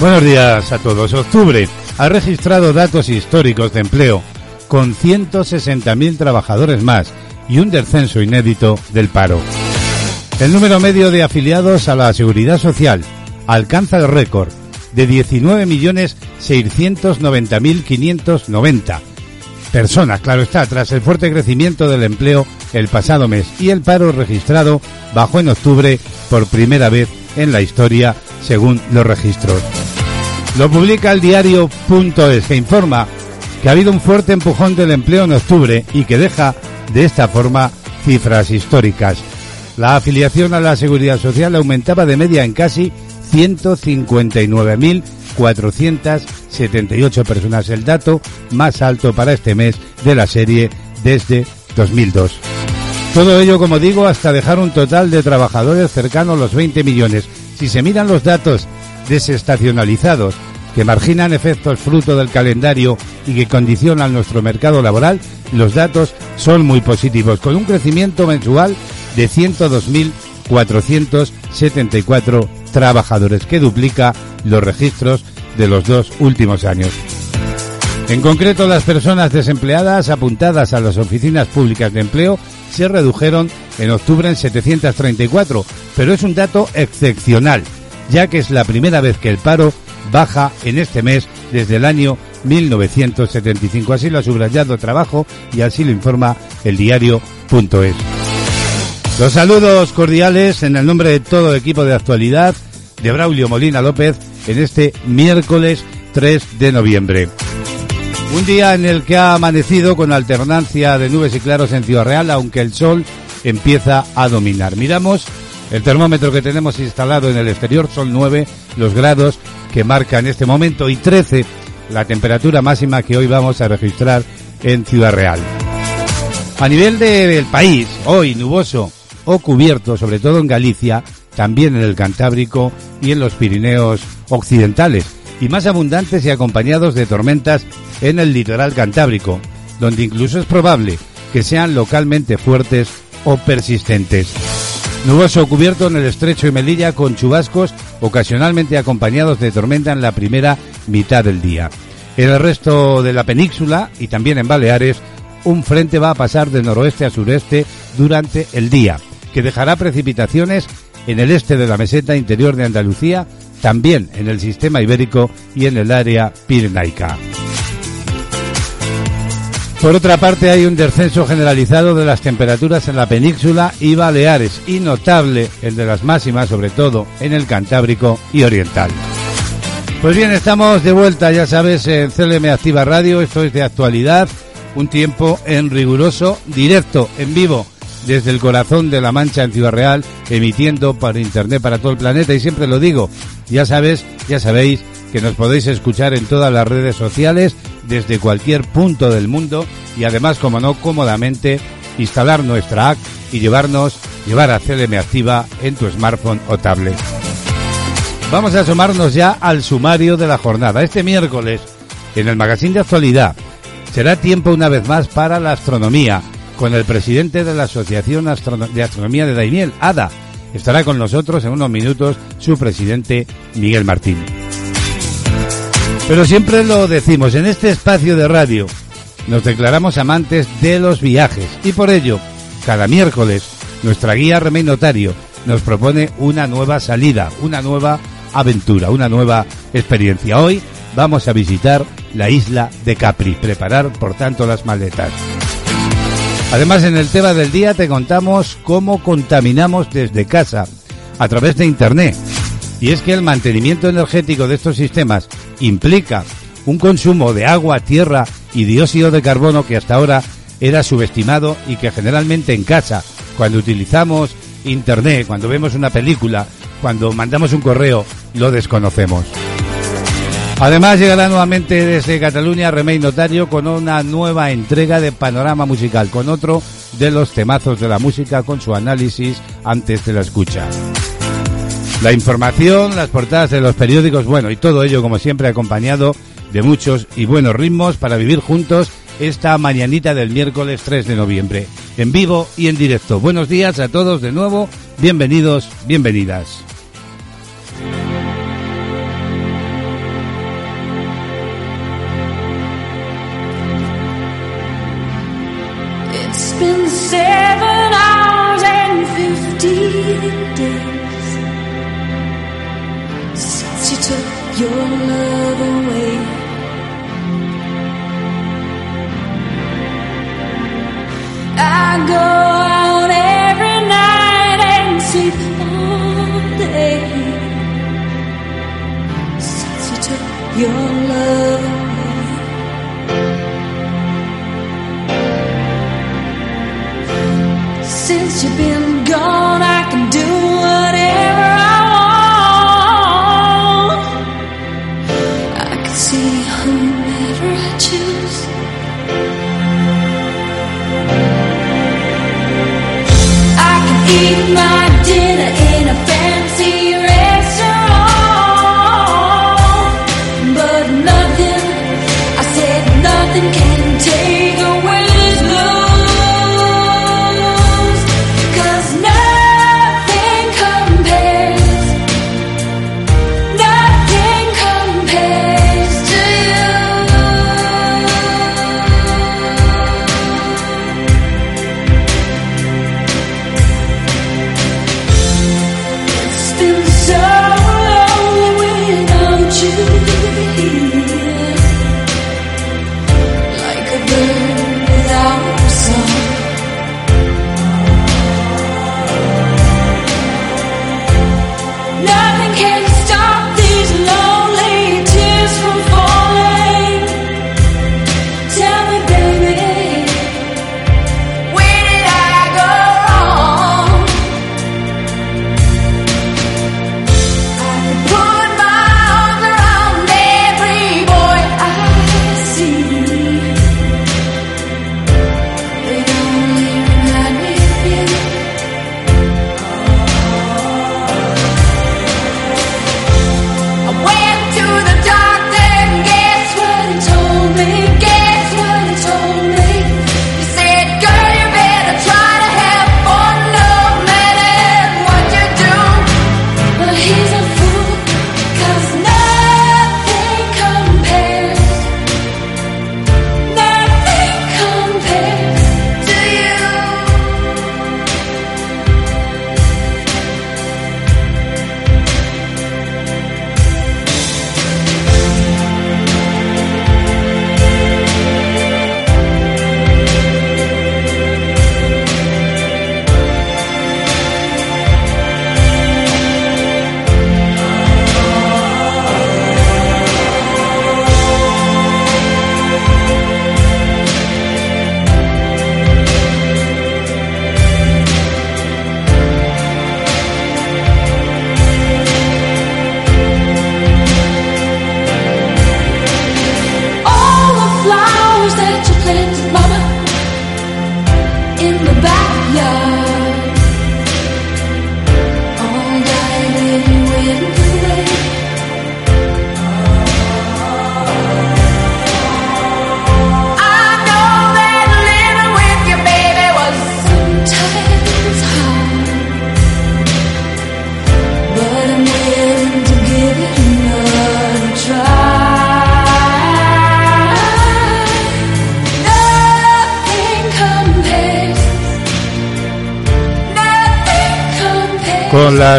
Buenos días a todos. Octubre ha registrado datos históricos de empleo con 160.000 trabajadores más y un descenso inédito del paro. El número medio de afiliados a la Seguridad Social alcanza el récord de 19.690.590 personas, claro está, tras el fuerte crecimiento del empleo el pasado mes y el paro registrado bajó en octubre por primera vez en la historia según los registros. Lo publica el diario.es que informa que ha habido un fuerte empujón del empleo en octubre y que deja de esta forma cifras históricas. La afiliación a la seguridad social aumentaba de media en casi 159.478 personas, el dato más alto para este mes de la serie desde 2002. Todo ello, como digo, hasta dejar un total de trabajadores cercano a los 20 millones. Si se miran los datos desestacionalizados, que marginan efectos fruto del calendario y que condicionan nuestro mercado laboral, los datos son muy positivos, con un crecimiento mensual de 102.474 trabajadores, que duplica los registros de los dos últimos años. En concreto, las personas desempleadas apuntadas a las oficinas públicas de empleo se redujeron en octubre en 734, pero es un dato excepcional, ya que es la primera vez que el paro baja en este mes desde el año 1975. Así lo ha subrayado Trabajo y así lo informa el diario.es. Los saludos cordiales en el nombre de todo el equipo de actualidad de Braulio Molina López en este miércoles 3 de noviembre. Un día en el que ha amanecido con alternancia de nubes y claros en Ciudad Real, aunque el sol empieza a dominar. Miramos el termómetro que tenemos instalado en el exterior, son 9 los grados que marca en este momento y 13 la temperatura máxima que hoy vamos a registrar en Ciudad Real. A nivel del país, hoy nuboso o cubierto, sobre todo en Galicia, también en el Cantábrico y en los Pirineos occidentales, y más abundantes y acompañados de tormentas en el litoral cantábrico, donde incluso es probable que sean localmente fuertes o persistentes. Nuboso cubierto en el estrecho y Melilla con chubascos ocasionalmente acompañados de tormenta en la primera mitad del día. En el resto de la península y también en Baleares, un frente va a pasar de noroeste a sureste durante el día, que dejará precipitaciones en el este de la meseta interior de Andalucía, también en el sistema ibérico y en el área pirenaica. Por otra parte, hay un descenso generalizado de las temperaturas en la península y Baleares, y notable el de las máximas, sobre todo en el Cantábrico y Oriental. Pues bien, estamos de vuelta, ya sabes, en CLM Activa Radio, esto es de actualidad, un tiempo en riguroso directo, en vivo, desde el corazón de la Mancha en Ciudad Real, emitiendo para Internet para todo el planeta, y siempre lo digo, ya sabes, ya sabéis que nos podéis escuchar en todas las redes sociales desde cualquier punto del mundo y además, como no, cómodamente instalar nuestra app y llevarnos, llevar a CLM Activa en tu smartphone o tablet. Vamos a asomarnos ya al sumario de la jornada. Este miércoles, en el magazine de actualidad, será tiempo una vez más para la astronomía, con el presidente de la Asociación de Astronomía de Daimiel, ADA. Estará con nosotros en unos minutos su presidente Miguel Martín. Pero siempre lo decimos, en este espacio de radio nos declaramos amantes de los viajes y por ello, cada miércoles, nuestra guía Remey Notario nos propone una nueva salida, una nueva aventura, una nueva experiencia. Hoy vamos a visitar la isla de Capri, preparar por tanto las maletas. Además, en el tema del día te contamos cómo contaminamos desde casa a través de Internet. Y es que el mantenimiento energético de estos sistemas implica un consumo de agua, tierra y dióxido de carbono que hasta ahora era subestimado y que generalmente en casa, cuando utilizamos Internet, cuando vemos una película, cuando mandamos un correo, lo desconocemos. Además llegará nuevamente desde Cataluña Remey Notario con una nueva entrega de Panorama Musical, con otro de los temazos de la música con su análisis antes de la escucha. La información, las portadas de los periódicos, bueno, y todo ello como siempre acompañado de muchos y buenos ritmos para vivir juntos esta mañanita del miércoles 3 de noviembre, en vivo y en directo. Buenos días a todos de nuevo, bienvenidos, bienvenidas.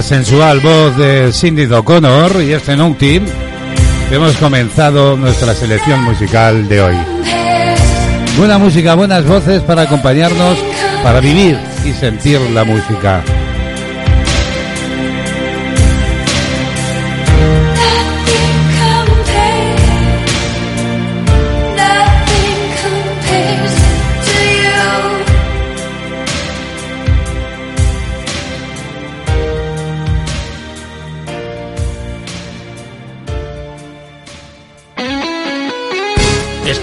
Sensual voz de Cindy O'Connor y este Team, hemos comenzado nuestra selección musical de hoy. Buena música, buenas voces para acompañarnos, para vivir y sentir la música.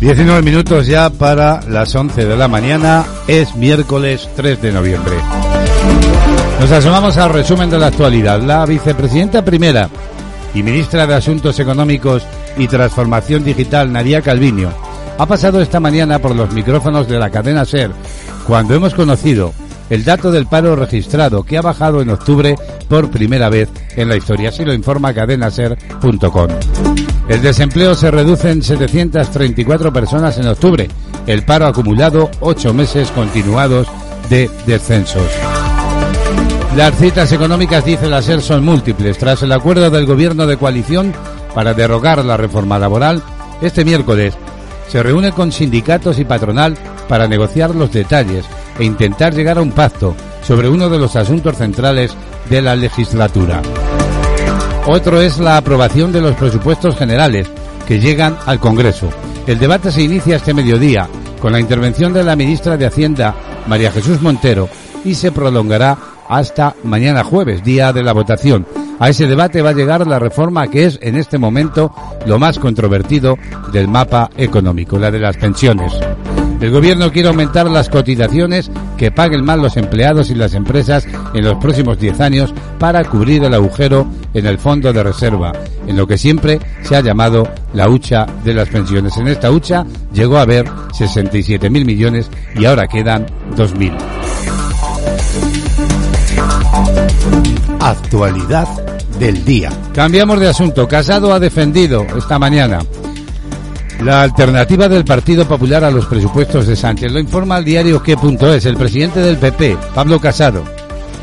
Diecinueve minutos ya para las 11 de la mañana. Es miércoles 3 de noviembre. Nos asomamos al resumen de la actualidad. La vicepresidenta primera y ministra de Asuntos Económicos y Transformación Digital, Nadia Calviño, ha pasado esta mañana por los micrófonos de la cadena SER cuando hemos conocido el dato del paro registrado que ha bajado en octubre por primera vez en la historia. Así lo informa cadenaser.com. El desempleo se reduce en 734 personas en octubre. El paro acumulado ocho meses continuados de descensos. Las citas económicas, dice la SER, son múltiples. Tras el acuerdo del gobierno de coalición para derogar la reforma laboral, este miércoles se reúne con sindicatos y patronal para negociar los detalles e intentar llegar a un pacto sobre uno de los asuntos centrales de la legislatura. Otro es la aprobación de los presupuestos generales que llegan al Congreso. El debate se inicia este mediodía con la intervención de la ministra de Hacienda, María Jesús Montero, y se prolongará hasta mañana jueves, día de la votación. A ese debate va a llegar la reforma que es en este momento lo más controvertido del mapa económico, la de las pensiones. El gobierno quiere aumentar las cotizaciones que paguen más los empleados y las empresas en los próximos 10 años para cubrir el agujero en el fondo de reserva, en lo que siempre se ha llamado la hucha de las pensiones. En esta hucha llegó a haber 67.000 millones y ahora quedan 2.000. Actualidad del día. Cambiamos de asunto. Casado ha defendido esta mañana la alternativa del Partido Popular a los presupuestos de Sánchez. Lo informa el diario qué.es. El presidente del PP, Pablo Casado,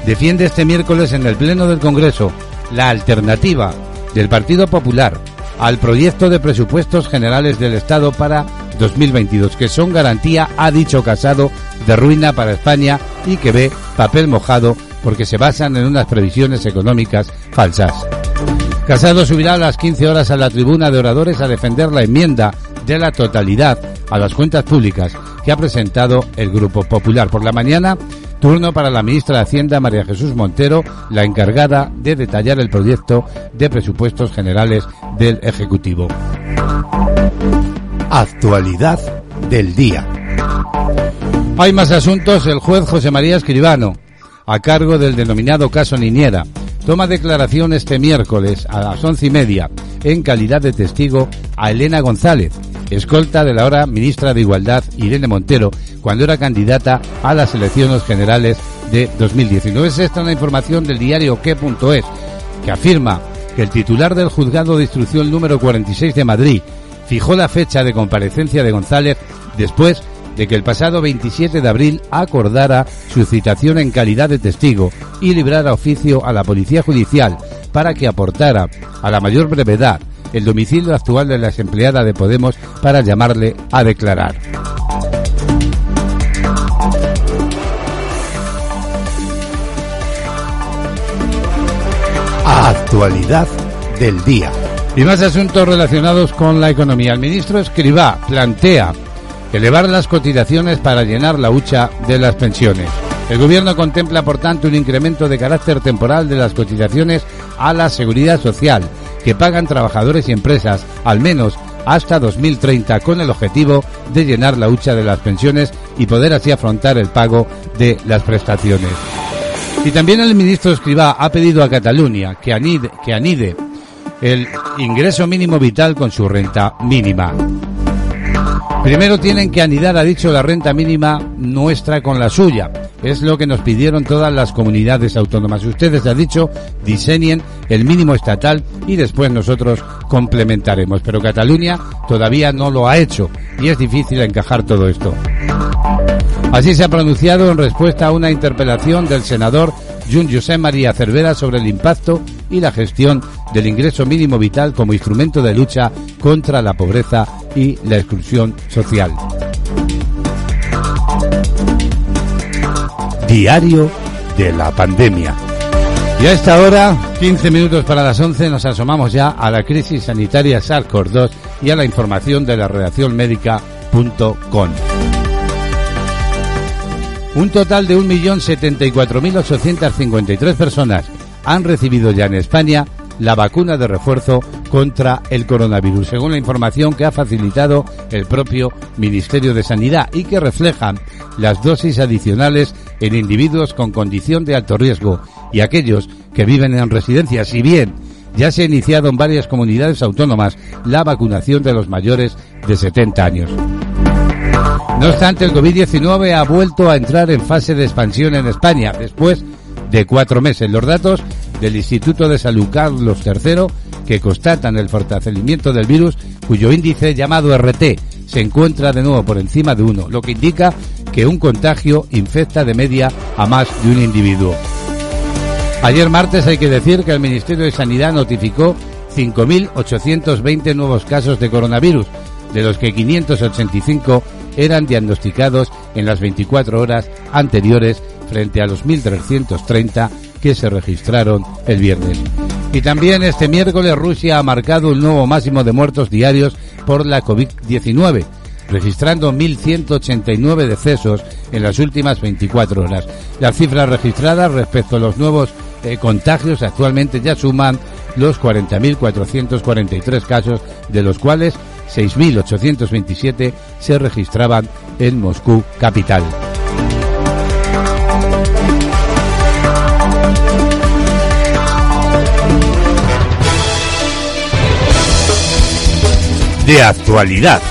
defiende este miércoles en el Pleno del Congreso la alternativa del Partido Popular al proyecto de presupuestos generales del Estado para 2022, que son garantía, ha dicho Casado, de ruina para España y que ve papel mojado porque se basan en unas previsiones económicas falsas. Casado subirá a las 15 horas a la tribuna de oradores a defender la enmienda de la totalidad a las cuentas públicas que ha presentado el Grupo Popular. Por la mañana, turno para la ministra de Hacienda, María Jesús Montero, la encargada de detallar el proyecto de presupuestos generales del Ejecutivo. Actualidad del día. Hay más asuntos. El juez José María Escribano, a cargo del denominado caso Niñera, toma declaración este miércoles a las once y media en calidad de testigo a Elena González, escolta de la ahora ministra de Igualdad Irene Montero, cuando era candidata a las elecciones generales de 2019. Es esta una información del diario qué.es que afirma que el titular del juzgado de instrucción número 46 de Madrid fijó la fecha de comparecencia de González después de que el pasado 27 de abril acordara su citación en calidad de testigo y librara oficio a la Policía Judicial para que aportara a la mayor brevedad el domicilio actual de la empleada de Podemos para llamarle a declarar. Actualidad del día. Y más asuntos relacionados con la economía. El ministro Escribá plantea elevar las cotizaciones para llenar la hucha de las pensiones. El gobierno contempla, por tanto, un incremento de carácter temporal de las cotizaciones a la seguridad social que pagan trabajadores y empresas, al menos hasta 2030, con el objetivo de llenar la hucha de las pensiones y poder así afrontar el pago de las prestaciones. Y también el ministro Escribá ha pedido a Cataluña que anide, que anide el ingreso mínimo vital con su renta mínima. Primero tienen que anidar, ha dicho, la renta mínima nuestra con la suya. Es lo que nos pidieron todas las comunidades autónomas. Ustedes, ha dicho, diseñen el mínimo estatal y después nosotros complementaremos. Pero Cataluña todavía no lo ha hecho y es difícil encajar todo esto. Así se ha pronunciado en respuesta a una interpelación del senador Jun José María Cervera sobre el impacto y la gestión del ingreso mínimo vital como instrumento de lucha contra la pobreza y la exclusión social. Diario de la pandemia. Y a esta hora, 15 minutos para las 11, nos asomamos ya a la crisis sanitaria SARS-CoV-2 y a la información de la redacción médica.com. Un total de 1.074.853 personas han recibido ya en España la vacuna de refuerzo contra el coronavirus, según la información que ha facilitado el propio Ministerio de Sanidad y que reflejan las dosis adicionales en individuos con condición de alto riesgo y aquellos que viven en residencias. Si bien ya se ha iniciado en varias comunidades autónomas la vacunación de los mayores de 70 años. No obstante, el COVID-19 ha vuelto a entrar en fase de expansión en España después de cuatro meses. Los datos del Instituto de Salud Carlos III, que constatan el fortalecimiento del virus, cuyo índice llamado RT se encuentra de nuevo por encima de uno, lo que indica que un contagio infecta de media a más de un individuo. Ayer martes hay que decir que el Ministerio de Sanidad notificó 5.820 nuevos casos de coronavirus, de los que 585 eran diagnosticados en las 24 horas anteriores frente a los 1.330 que se registraron el viernes. Y también este miércoles Rusia ha marcado un nuevo máximo de muertos diarios por la COVID-19, registrando 1.189 decesos en las últimas 24 horas. Las cifras registradas respecto a los nuevos eh, contagios actualmente ya suman los 40.443 casos, de los cuales 6.827 se registraban en Moscú capital. De actualidad.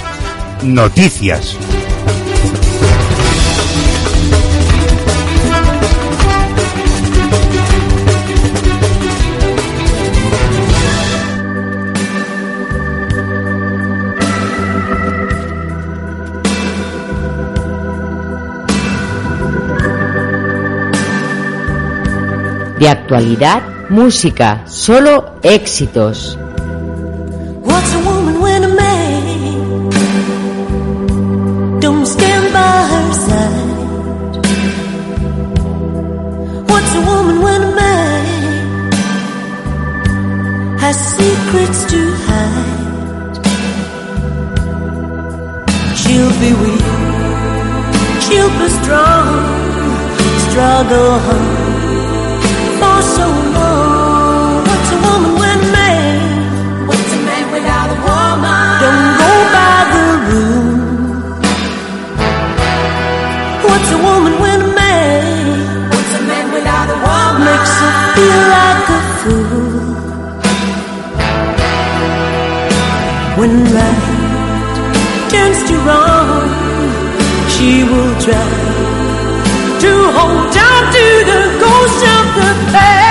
Noticias. De actualidad, música, solo éxitos. What's a woman when a man has secrets to hide? She'll be weak, she'll be strong, struggle hard for so long. What's a woman when a man? What's a man without a woman? Don't go by the rule. Makes her feel like a fool. When right turns to wrong, she will try to hold on to the ghost of the past.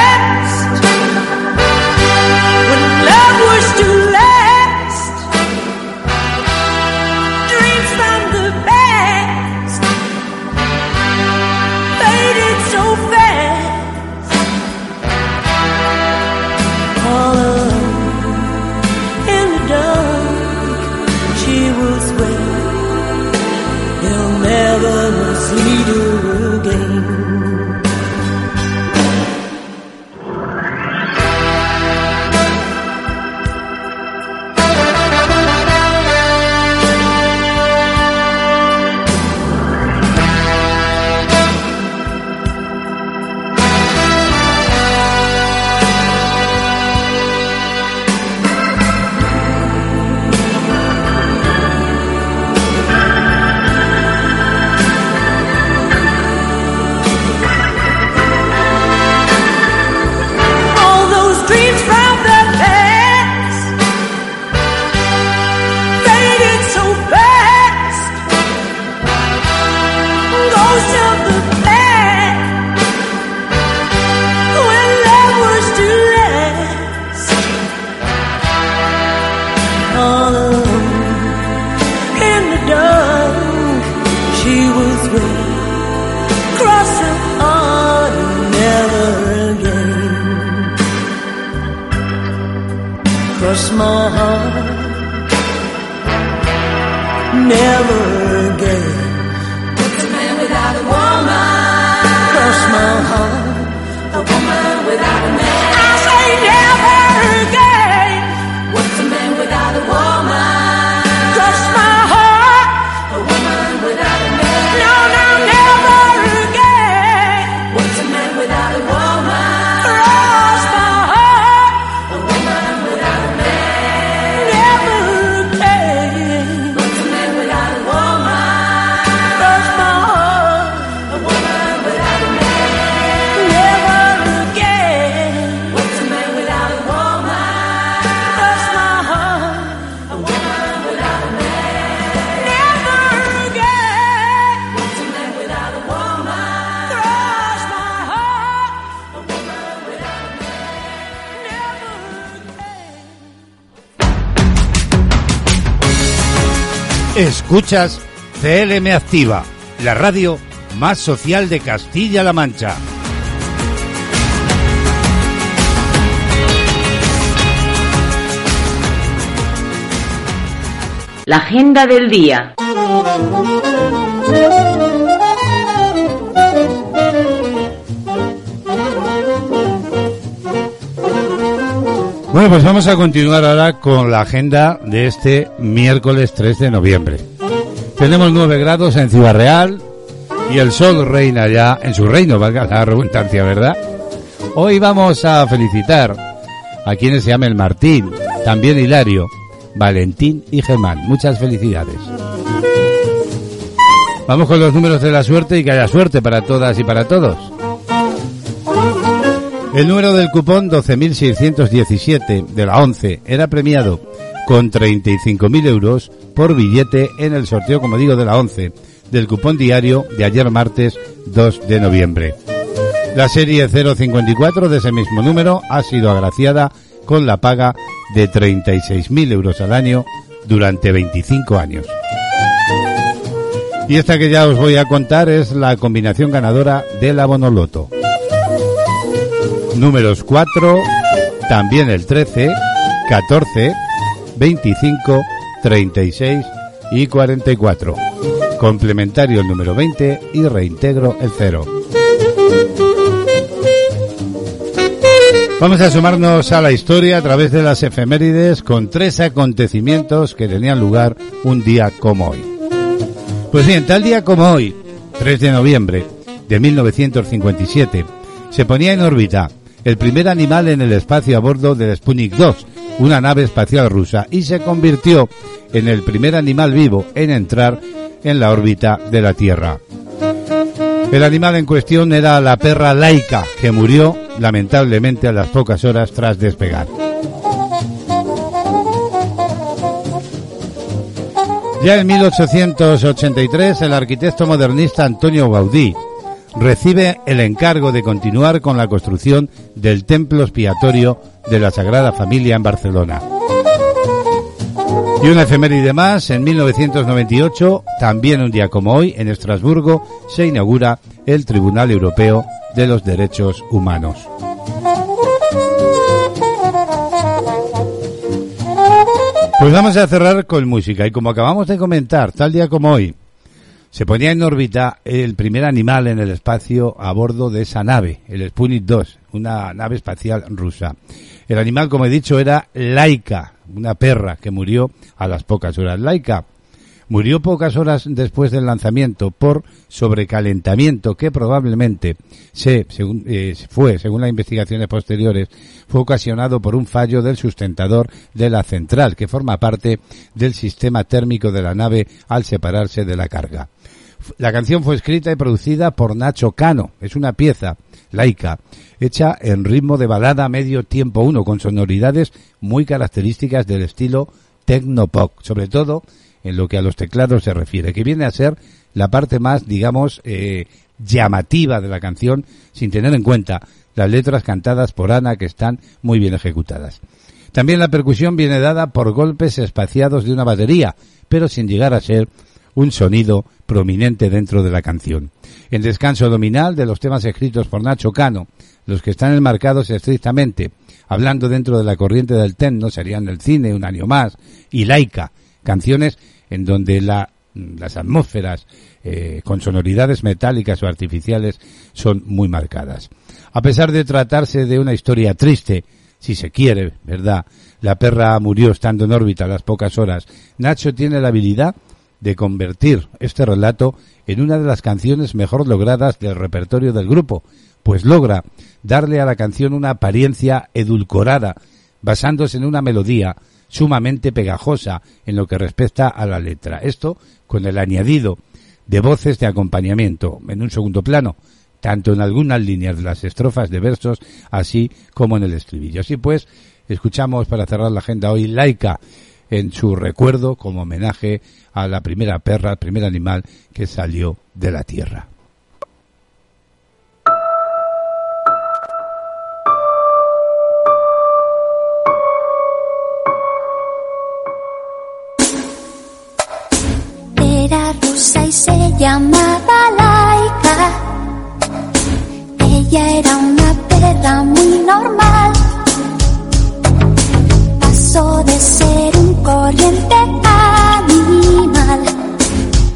Escuchas CLM Activa, la radio más social de Castilla-La Mancha. La agenda del día. Bueno, pues vamos a continuar ahora con la agenda de este miércoles 3 de noviembre. Tenemos 9 grados en Ciudad Real y el sol reina ya en su reino, valga la redundancia, ¿verdad? Hoy vamos a felicitar a quienes se llamen Martín, también Hilario, Valentín y Germán. Muchas felicidades. Vamos con los números de la suerte y que haya suerte para todas y para todos. El número del cupón 12.617 de la 11 era premiado con 35.000 euros por billete en el sorteo, como digo, de la 11 del cupón diario de ayer martes 2 de noviembre. La serie 054 de ese mismo número ha sido agraciada con la paga de 36.000 euros al año durante 25 años. Y esta que ya os voy a contar es la combinación ganadora de la Bonoloto. Números 4, también el 13, 14, 25, 36 y 44. Complementario el número 20 y reintegro el 0. Vamos a sumarnos a la historia a través de las efemérides con tres acontecimientos que tenían lugar un día como hoy. Pues bien, tal día como hoy, 3 de noviembre de 1957, se ponía en órbita el primer animal en el espacio a bordo del Sputnik 2, una nave espacial rusa, y se convirtió en el primer animal vivo en entrar en la órbita de la Tierra. El animal en cuestión era la perra laica, que murió lamentablemente a las pocas horas tras despegar. Ya en 1883, el arquitecto modernista Antonio Gaudí recibe el encargo de continuar con la construcción del templo expiatorio de la Sagrada Familia en Barcelona. Y una efeméride más, en 1998, también un día como hoy, en Estrasburgo, se inaugura el Tribunal Europeo de los Derechos Humanos. Pues vamos a cerrar con música y como acabamos de comentar, tal día como hoy, se ponía en órbita el primer animal en el espacio a bordo de esa nave, el Sputnik 2, una nave espacial rusa. El animal, como he dicho, era Laika, una perra que murió a las pocas horas. Laika murió pocas horas después del lanzamiento por sobrecalentamiento que probablemente se, según, eh, fue, según las investigaciones posteriores, fue ocasionado por un fallo del sustentador de la central que forma parte del sistema térmico de la nave al separarse de la carga. La canción fue escrita y producida por Nacho Cano. Es una pieza laica, hecha en ritmo de balada medio tiempo uno, con sonoridades muy características del estilo tecnopop, sobre todo en lo que a los teclados se refiere, que viene a ser la parte más, digamos, eh, llamativa de la canción, sin tener en cuenta las letras cantadas por Ana, que están muy bien ejecutadas. También la percusión viene dada por golpes espaciados de una batería, pero sin llegar a ser un sonido prominente dentro de la canción. El descanso nominal de los temas escritos por Nacho Cano los que están enmarcados estrictamente, hablando dentro de la corriente del techno, serían el cine, un año más, y Laika, canciones en donde la, las atmósferas eh, con sonoridades metálicas o artificiales son muy marcadas. A pesar de tratarse de una historia triste, si se quiere, ¿verdad? La perra murió estando en órbita a las pocas horas. Nacho tiene la habilidad de convertir este relato en una de las canciones mejor logradas del repertorio del grupo, pues logra darle a la canción una apariencia edulcorada, basándose en una melodía sumamente pegajosa en lo que respecta a la letra. Esto con el añadido de voces de acompañamiento en un segundo plano, tanto en algunas líneas de las estrofas de versos, así como en el estribillo. Así pues, escuchamos para cerrar la agenda hoy Laica en su recuerdo como homenaje a la primera perra, el primer animal que salió de la tierra. Era rusa y se llamaba Laika. Ella era una perra muy normal. Pasó de ser corriente animal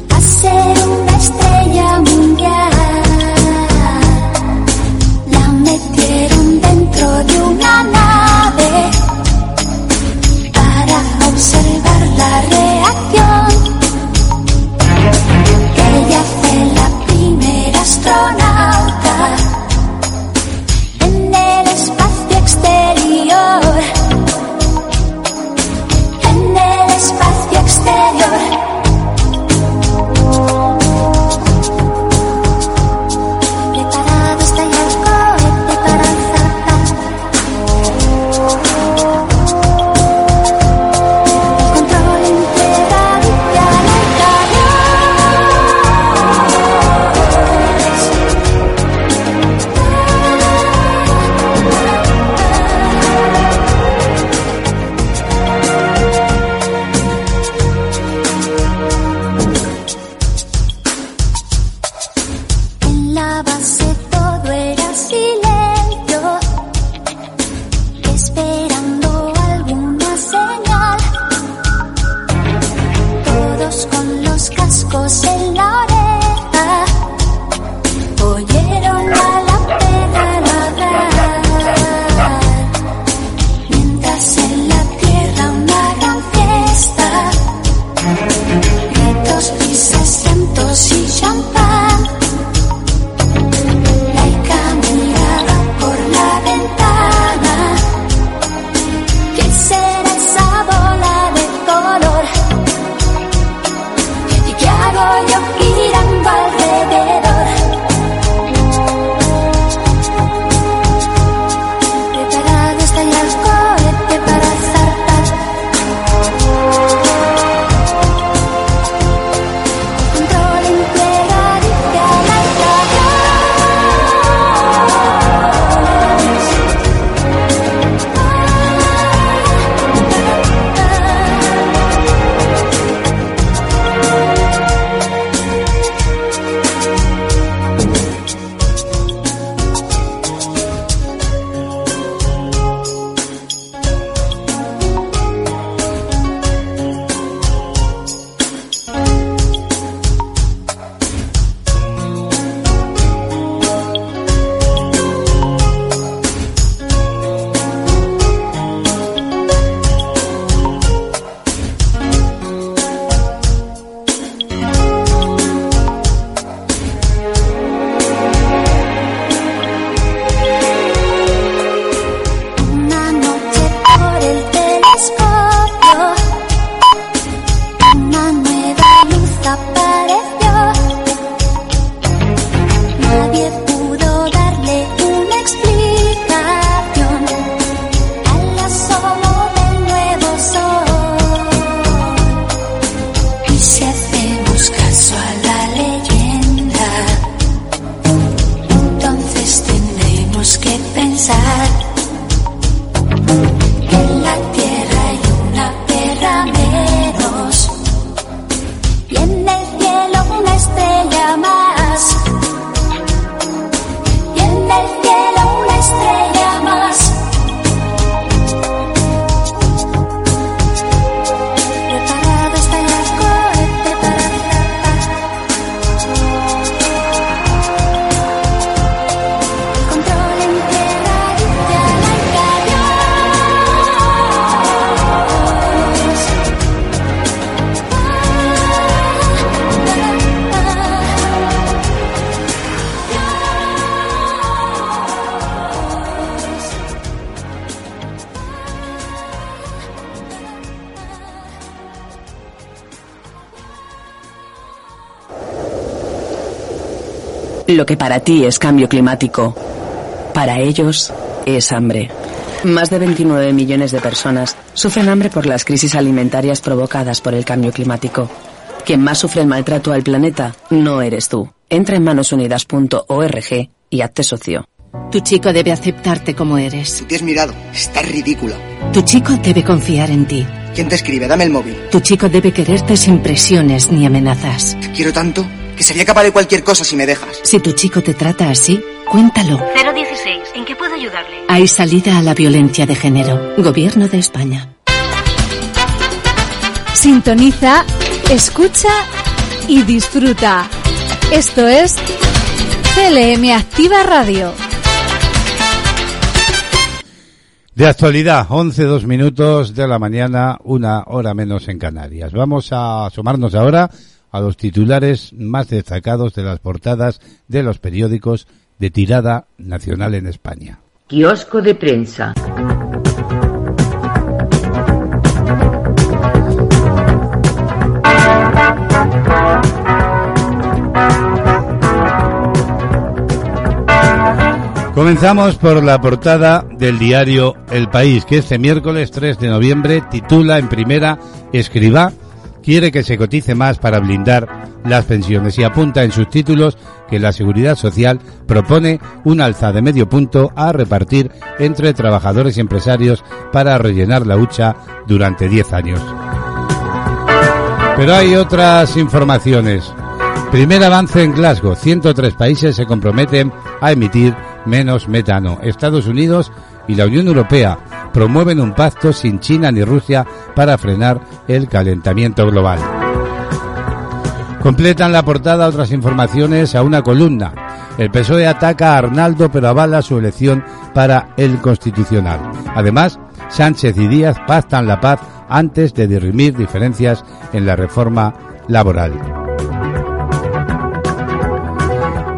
a ser una estrella mundial. La metieron dentro de una nave para observar la reacción. Que para ti es cambio climático, para ellos es hambre. Más de 29 millones de personas sufren hambre por las crisis alimentarias provocadas por el cambio climático. Quien más sufre el maltrato al planeta no eres tú. Entra en manosunidas.org y hazte socio. Tu chico debe aceptarte como eres. Te has mirado. Estás ridícula. Tu chico debe confiar en ti. ¿Quién te escribe? Dame el móvil. Tu chico debe quererte sin presiones ni amenazas. Te quiero tanto que sería capaz de cualquier cosa si me dejas. Si tu chico te trata así, cuéntalo. 016. ¿En qué puedo ayudarle? Hay salida a la violencia de género. Gobierno de España. Sintoniza, escucha y disfruta. Esto es CLM Activa Radio. De actualidad, 11, dos minutos de la mañana, una hora menos en Canarias. Vamos a asomarnos ahora a los titulares más destacados de las portadas de los periódicos de tirada nacional en España. Kiosco de prensa. Comenzamos por la portada del diario El País, que este miércoles 3 de noviembre titula en primera Escribá quiere que se cotice más para blindar las pensiones y apunta en sus títulos que la Seguridad Social propone un alza de medio punto a repartir entre trabajadores y empresarios para rellenar la hucha durante 10 años. Pero hay otras informaciones. Primer avance en Glasgow. 103 países se comprometen a emitir menos metano. Estados Unidos y la Unión Europea promueven un pacto sin China ni Rusia para frenar el calentamiento global. Completan la portada otras informaciones a una columna. El PSOE ataca a Arnaldo pero avala su elección para el Constitucional. Además, Sánchez y Díaz pactan la paz antes de dirimir diferencias en la reforma laboral.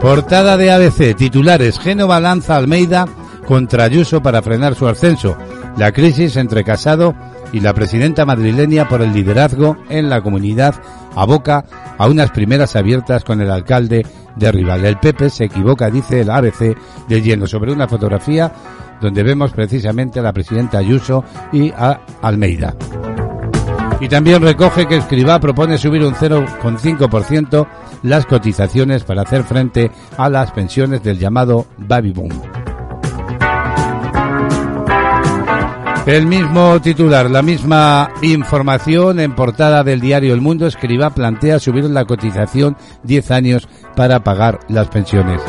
Portada de ABC, titulares, Génova lanza Almeida contra Ayuso para frenar su ascenso. La crisis entre Casado y la presidenta madrileña por el liderazgo en la comunidad aboca a unas primeras abiertas con el alcalde de Rival. El PP se equivoca, dice el ABC, de lleno sobre una fotografía donde vemos precisamente a la presidenta Ayuso y a Almeida. Y también recoge que Escribá propone subir un 0,5% las cotizaciones para hacer frente a las pensiones del llamado baby boom. El mismo titular, la misma información en portada del diario El Mundo, Escribá plantea subir la cotización 10 años para pagar las pensiones.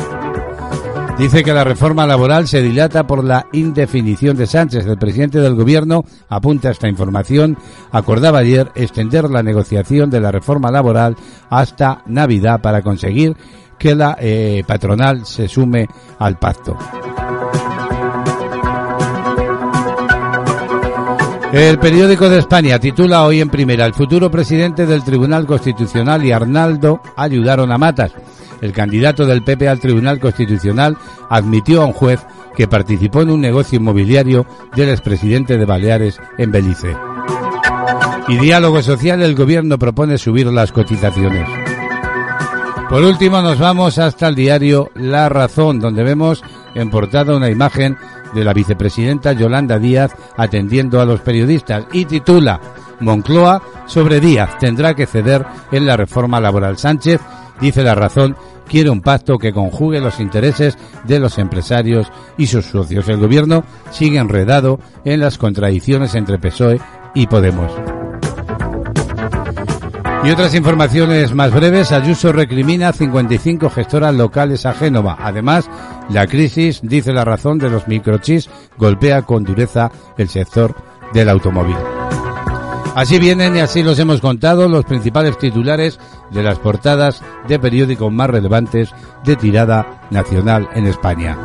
Dice que la reforma laboral se dilata por la indefinición de Sánchez. El presidente del gobierno apunta esta información. Acordaba ayer extender la negociación de la reforma laboral hasta Navidad para conseguir que la eh, patronal se sume al pacto. El periódico de España titula hoy en primera El futuro presidente del Tribunal Constitucional y Arnaldo ayudaron a Matas. El candidato del PP al Tribunal Constitucional admitió a un juez que participó en un negocio inmobiliario del expresidente de Baleares en Belice. Y diálogo social, el gobierno propone subir las cotizaciones. Por último, nos vamos hasta el diario La Razón, donde vemos en portada una imagen de la vicepresidenta Yolanda Díaz atendiendo a los periodistas y titula Moncloa sobre Díaz tendrá que ceder en la reforma laboral. Sánchez, dice la razón, quiere un pacto que conjugue los intereses de los empresarios y sus socios. El gobierno sigue enredado en las contradicciones entre PSOE y Podemos. Y otras informaciones más breves, Ayuso recrimina a 55 gestoras locales a Génova. Además, la crisis, dice la razón de los microchips, golpea con dureza el sector del automóvil. Así vienen y así los hemos contado los principales titulares de las portadas de periódicos más relevantes de tirada nacional en España.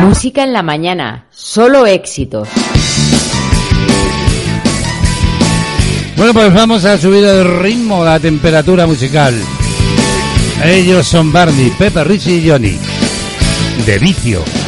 Música en la mañana, solo éxitos. Bueno, pues vamos a subir el ritmo, la temperatura musical. Ellos son Barney, Pepe, Richie y Johnny. de vicio.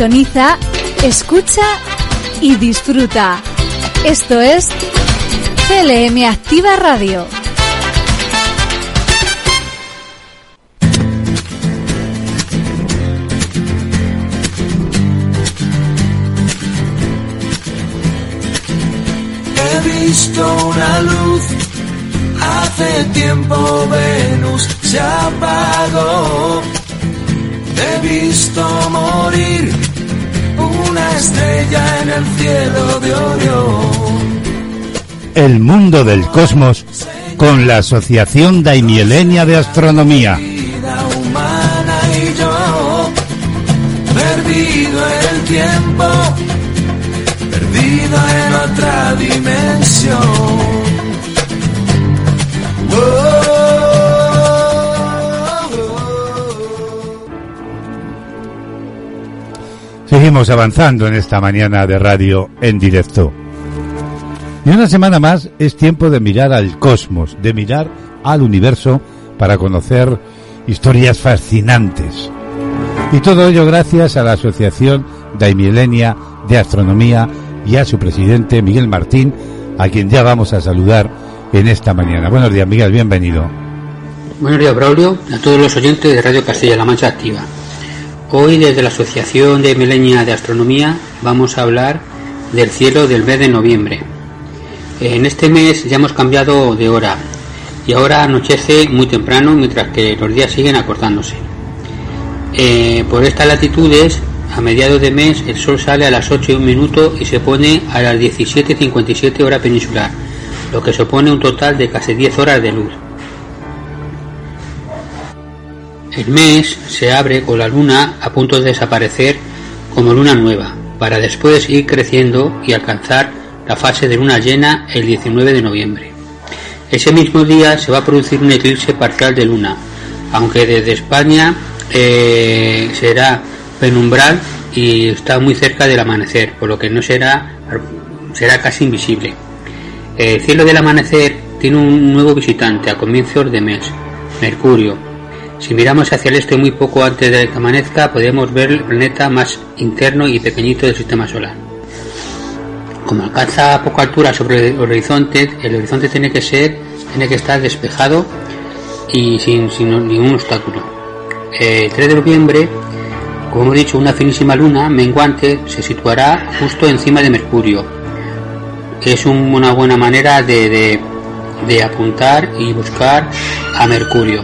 Sintoniza, escucha y disfruta. Esto es CLM Activa Radio. He visto una luz, hace tiempo Venus se apagó. He visto morir estrella en el cielo de Orión. El mundo del cosmos con la Asociación Daimielenia de Astronomía. Vida humana y yo, perdido el tiempo, perdido en otra dimensión. Seguimos avanzando en esta mañana de radio en directo. Y una semana más es tiempo de mirar al cosmos, de mirar al universo para conocer historias fascinantes. Y todo ello gracias a la Asociación Daimilenia de Astronomía y a su presidente Miguel Martín, a quien ya vamos a saludar en esta mañana. Buenos días, Miguel, bienvenido. Buenos días, Braulio, a todos los oyentes de Radio Castilla-La Mancha Activa. Hoy, desde la Asociación de Milenia de Astronomía, vamos a hablar del cielo del mes de noviembre. En este mes ya hemos cambiado de hora y ahora anochece muy temprano mientras que los días siguen acortándose. Eh, por estas latitudes, a mediados de mes, el sol sale a las 8 y un minuto y se pone a las 17.57 hora peninsular, lo que supone un total de casi 10 horas de luz. El mes se abre con la luna a punto de desaparecer como luna nueva, para después ir creciendo y alcanzar la fase de luna llena el 19 de noviembre. Ese mismo día se va a producir un eclipse parcial de luna, aunque desde España eh, será penumbral y está muy cerca del amanecer, por lo que no será será casi invisible. El cielo del amanecer tiene un nuevo visitante a comienzos de mes, Mercurio. Si miramos hacia el este muy poco antes de que amanezca, podemos ver el planeta más interno y pequeñito del sistema solar. Como alcanza a poca altura sobre el horizonte, el horizonte tiene que ser, tiene que estar despejado y sin, ningún obstáculo. El 3 de noviembre, como hemos dicho, una finísima luna menguante se situará justo encima de Mercurio. Es un- una buena manera de apuntar y buscar a Mercurio.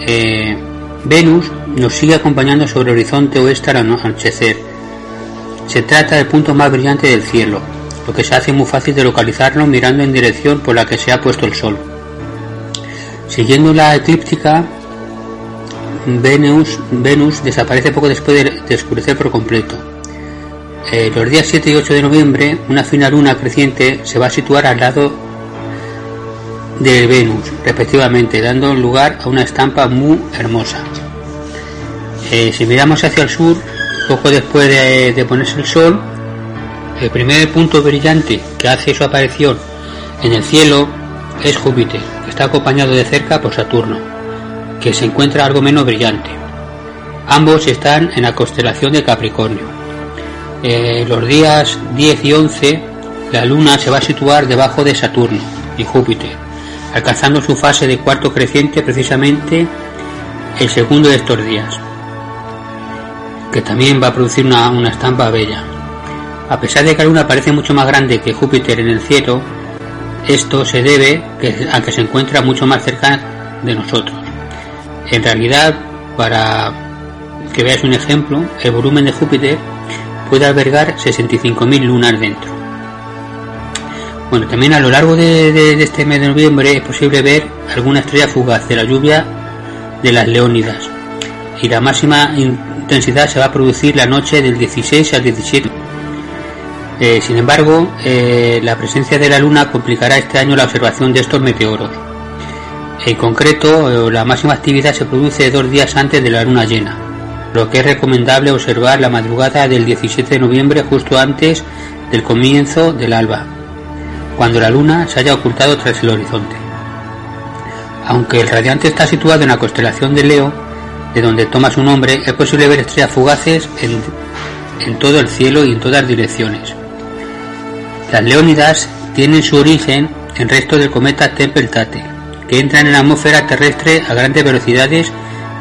Eh, Venus nos sigue acompañando sobre el horizonte oeste al ano- anochecer. Se trata del punto más brillante del cielo, lo que se hace muy fácil de localizarlo mirando en dirección por la que se ha puesto el sol. Siguiendo la eclíptica, Venus, Venus desaparece poco después de, de oscurecer por completo. Eh, los días 7 y 8 de noviembre, una fina luna creciente se va a situar al lado de Venus, respectivamente, dando lugar a una estampa muy hermosa. Eh, si miramos hacia el sur, poco después de, ponerse el sol, el primer punto brillante que hace su aparición en el cielo es Júpiter, que está acompañado de cerca por Saturno, que se encuentra algo menos brillante. Ambos están en la constelación de Capricornio. Eh, los días 10 y 11, la Luna se va a situar debajo de Saturno y Júpiter, alcanzando su fase de cuarto creciente precisamente el segundo de estos días, que también va a producir una, una estampa bella. A pesar de que la Luna parece mucho más grande que Júpiter en el cielo, esto se debe a que se encuentra mucho más cerca de nosotros. En realidad, para que veáis un ejemplo, el volumen de Júpiter puede albergar 65.000 lunas dentro. Bueno, también a lo largo de, este mes de noviembre es posible ver alguna estrella fugaz de la lluvia de las Leónidas. Y la máxima intensidad se va a producir la noche del 16 al 17. Eh, sin embargo, eh, la presencia de la Luna complicará este año la observación de estos meteoros. En concreto, eh, la máxima actividad se produce dos días antes de la luna llena, lo que es recomendable observar la madrugada del 17 de noviembre justo antes del comienzo del alba, cuando la luna se haya ocultado tras el horizonte. Aunque el radiante está situado en la constelación de Leo, de donde toma su nombre, es posible ver estrellas fugaces en, todo el cielo y en todas direcciones. Las Leónidas tienen su origen en restos del cometa Tempel-Tate, que entran en la atmósfera terrestre a grandes velocidades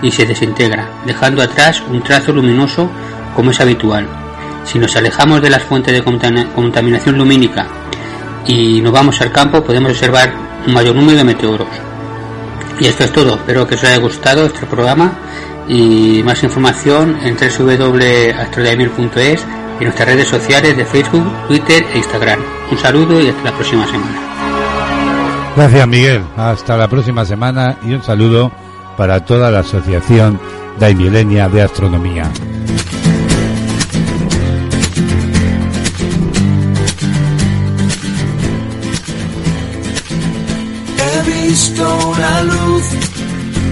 y se desintegra, dejando atrás un trazo luminoso como es habitual. Si nos alejamos de las fuentes de contamina- contaminación lumínica y nos vamos al campo, podemos observar un mayor número de meteoros. Y esto es todo, espero que os haya gustado este programa y más información en www.astrodaimir.es y en nuestras redes sociales de Facebook, Twitter e Instagram. Un saludo y hasta la próxima semana. Gracias, Miguel. Hasta la próxima semana y un saludo para toda la Asociación Daimilenia de Astronomía. Visto una luz,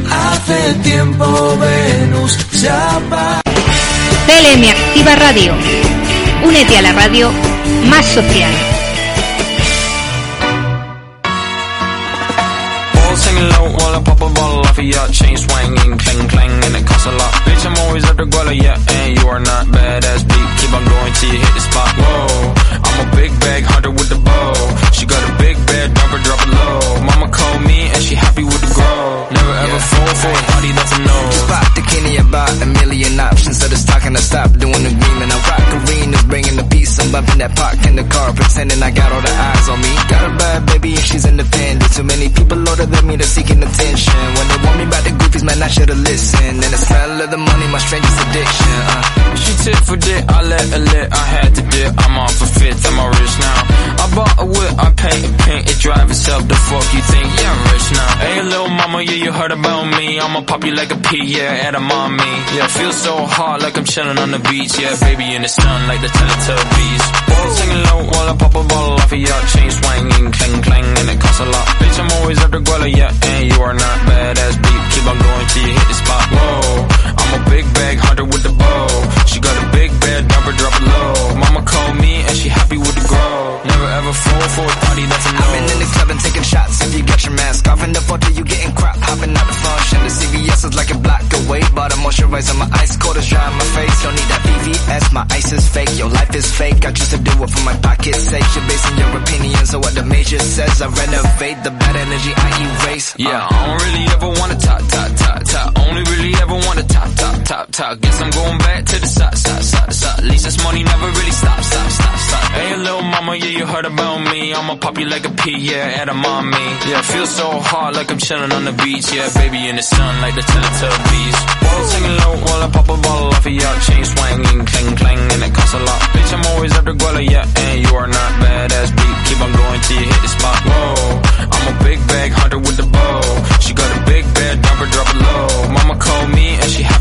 hace tiempo Venus se apaga. CLM Activa Radio. Únete a la radio más social. All singing low while I pop a bottle off of ya. Chain swinging, clang clang, and it costs a lot. Bitch, I'm always at the guala, yeah, and you are not badass beat. Keep on going till you hit the spot. Whoa, I'm a big bag hunter with the bow. She got a big bed, drop her, drop it low. Mama called me Fall for a body that's a no. Spot the Kenny about a million options. So just talking to stop doing the green and I rock arenas, bringing the peace. I'm bumping that park in the car, pretending I got all the eyes on me. Got a bad baby and she's independent. Too many people older than me, they're seeking attention. When they want me about the goofies, man, I should've listened. And the smell of the money, my strangest addiction. Uh. She tit for tit, I let her lit, I had to dip. I'm off a fifth, I'm all rich now. Bought a whip, I paint it pink, it drive itself. The fuck you think? Yeah, I'm rich now. Hey, little mama, yeah, you heard about me. I'ma pop you like a pea, yeah, at a mommy. Yeah, feel so hot like I'm chilling on the beach. Yeah, baby in the sun like the Teletubbies. Ball singing low while I pop a ball off of your chain swinging, clang clang, and it costs a lot. Bitch, I'm always the guala, yeah, and you are not badass beat. Keep on going till you hit the spot. Whoa, I'm a big bag hunter with the bow. She got a big bed, it, drop it low. Mama called me Never ever fall for a thotty that's a no. I've been in the club and taking shots. If you got your mask off in the photo, you getting crap. Hopping out the function. The CVS is like a block away. But I moisturize on my ice cold is dry on my face. Don't need that VVS. My ice is fake. Your life is fake. I choose to do it for my pocket's sake. You're basing your opinions on what the major says. I renovate the bad energy I erase. Yeah, uh. I don't really ever wanna top, top, top, top. Only really ever wanna top, top, top, top. Guess I'm going back to the side, side, side, side. Least this money never really stops, stop, stop, stop. Hey, little mama, yeah, you heard about me. I'ma pop you like a pea, yeah, at a mommy. Yeah, feel so hot like I'm chilling on the beach. Yeah, baby in the sun like the Teletubbies. Ball singing low while I pop a ball off of your chain swinging, clang clang, and it costs a lot. Bitch, I'm always at the guala, yeah, and you are not badass beat. Keep on going till you hit the spot. Whoa, I'm a big bag hunter with the bow. She got a big bed, it, drop it low. Mama called me and she happy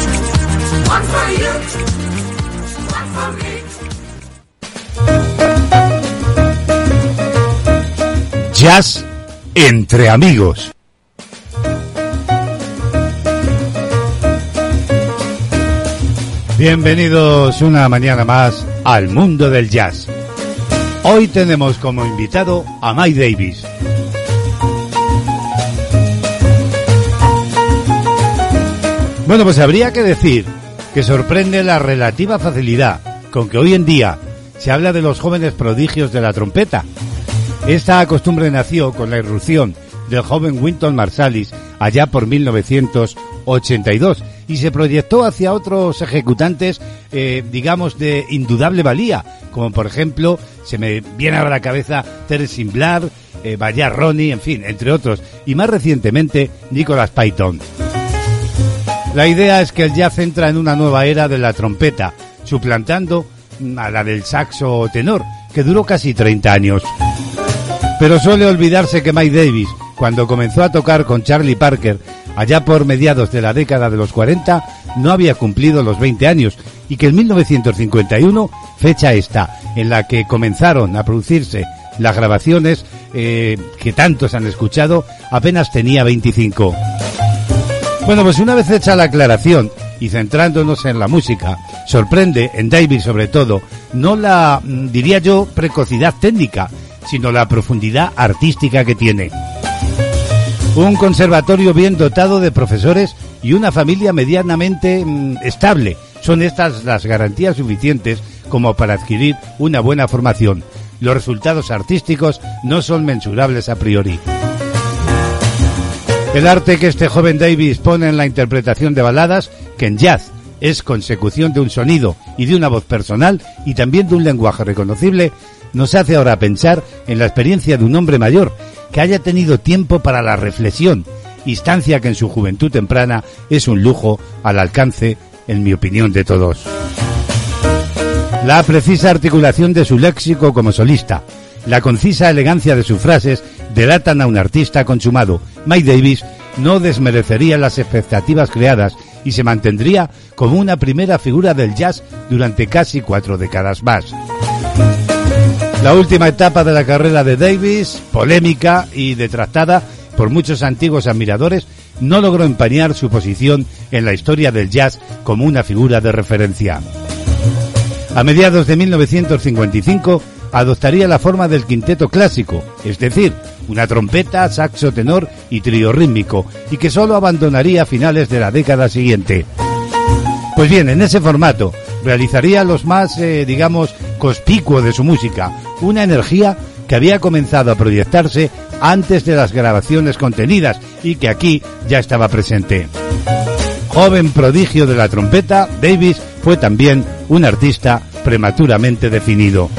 Jazz entre amigos. Bienvenidos una mañana más al mundo del jazz. Hoy tenemos como invitado a Mike Davis. Bueno, pues habría que decir que sorprende la relativa facilidad con que hoy en día se habla de los jóvenes prodigios de la trompeta. Esta costumbre nació con la irrupción del joven Winton Marsalis allá por 1982 y se proyectó hacia otros ejecutantes, eh, digamos, de indudable valía, como por ejemplo, se me viene a la cabeza Terence Blair, eh, Ronnie, en fin, entre otros, y más recientemente Nicholas Python. La idea es que el jazz entra en una nueva era de la trompeta, suplantando a la del saxo tenor, que duró casi 30 años. Pero suele olvidarse que Mike Davis, cuando comenzó a tocar con Charlie Parker, allá por mediados de la década de los 40, no había cumplido los 20 años y que en 1951, fecha esta, en la que comenzaron a producirse las grabaciones eh, que tantos han escuchado, apenas tenía 25. Bueno, pues una vez hecha la aclaración y centrándonos en la música, sorprende en Davis sobre todo, no la, mm, diría yo, precocidad técnica, sino la profundidad artística que tiene. Un conservatorio bien dotado de profesores y una familia medianamente mm, estable son estas las garantías suficientes como para adquirir una buena formación. Los resultados artísticos no son mensurables a priori. El arte que este joven Davis pone en la interpretación de baladas, que en jazz es consecución de un sonido y de una voz personal y también de un lenguaje reconocible, nos hace ahora pensar en la experiencia de un hombre mayor que haya tenido tiempo para la reflexión, instancia que en su juventud temprana es un lujo al alcance, en mi opinión, de todos. La precisa articulación de su léxico como solista, la concisa elegancia de sus frases delatan a un artista consumado. Mike Davis no desmerecería las expectativas creadas y se mantendría como una primera figura del jazz durante casi cuatro décadas más. La última etapa de la carrera de Davis, polémica y detractada por muchos antiguos admiradores, no logró empañar su posición en la historia del jazz como una figura de referencia. A mediados de 1955 adoptaría la forma del quinteto clásico, es decir, una trompeta, saxo tenor y trío rítmico, y que solo abandonaría a finales de la década siguiente. Pues bien, en ese formato, realizaría los más, eh, digamos, conspicuos de su música, una energía que había comenzado a proyectarse antes de las grabaciones contenidas y que aquí ya estaba presente. Joven prodigio de la trompeta, Davis fue también un artista prematuramente definido.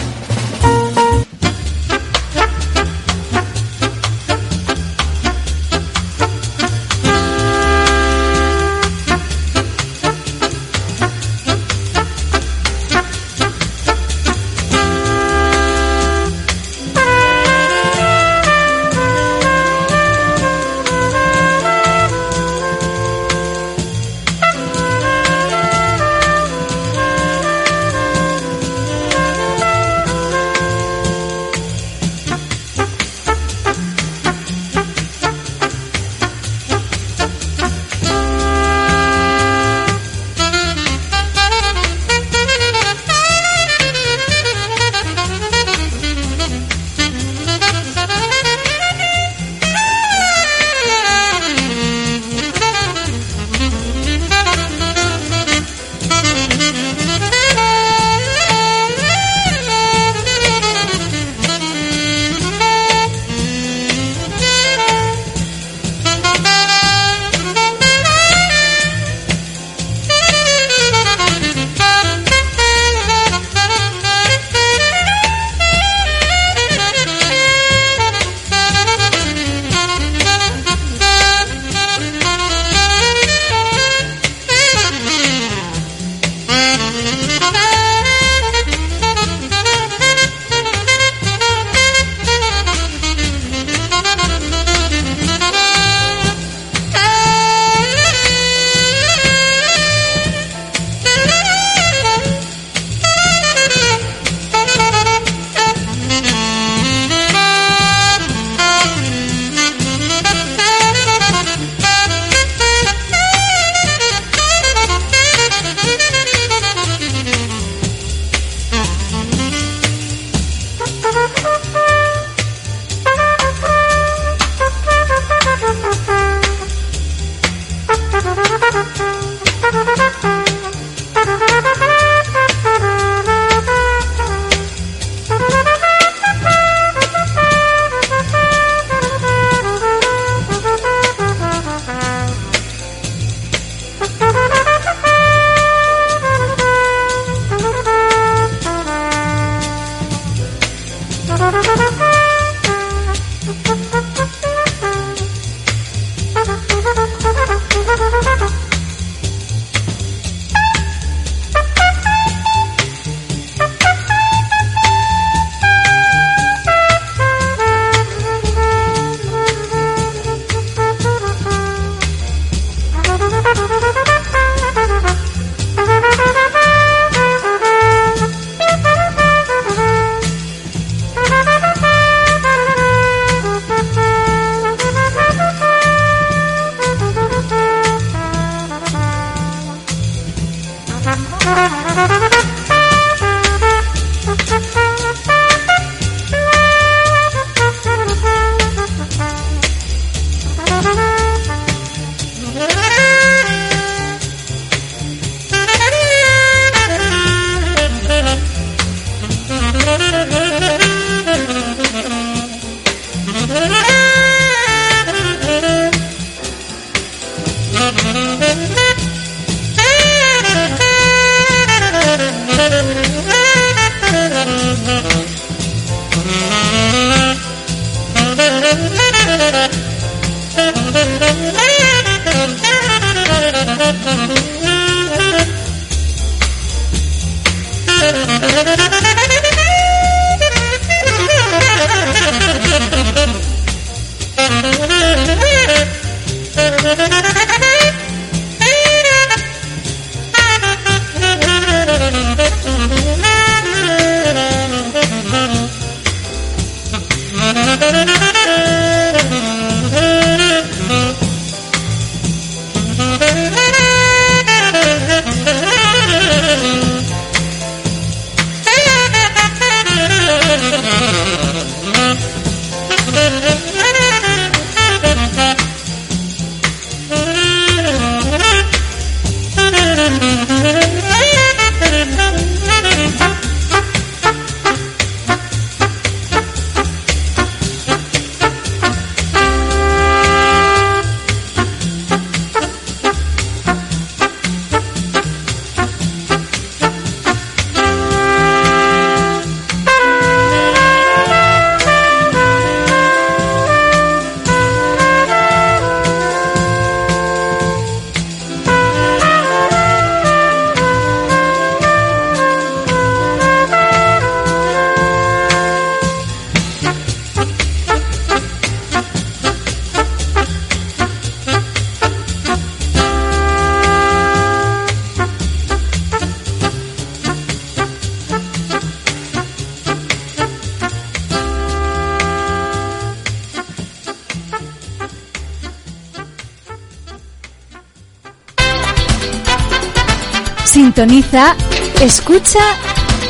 Sintoniza, escucha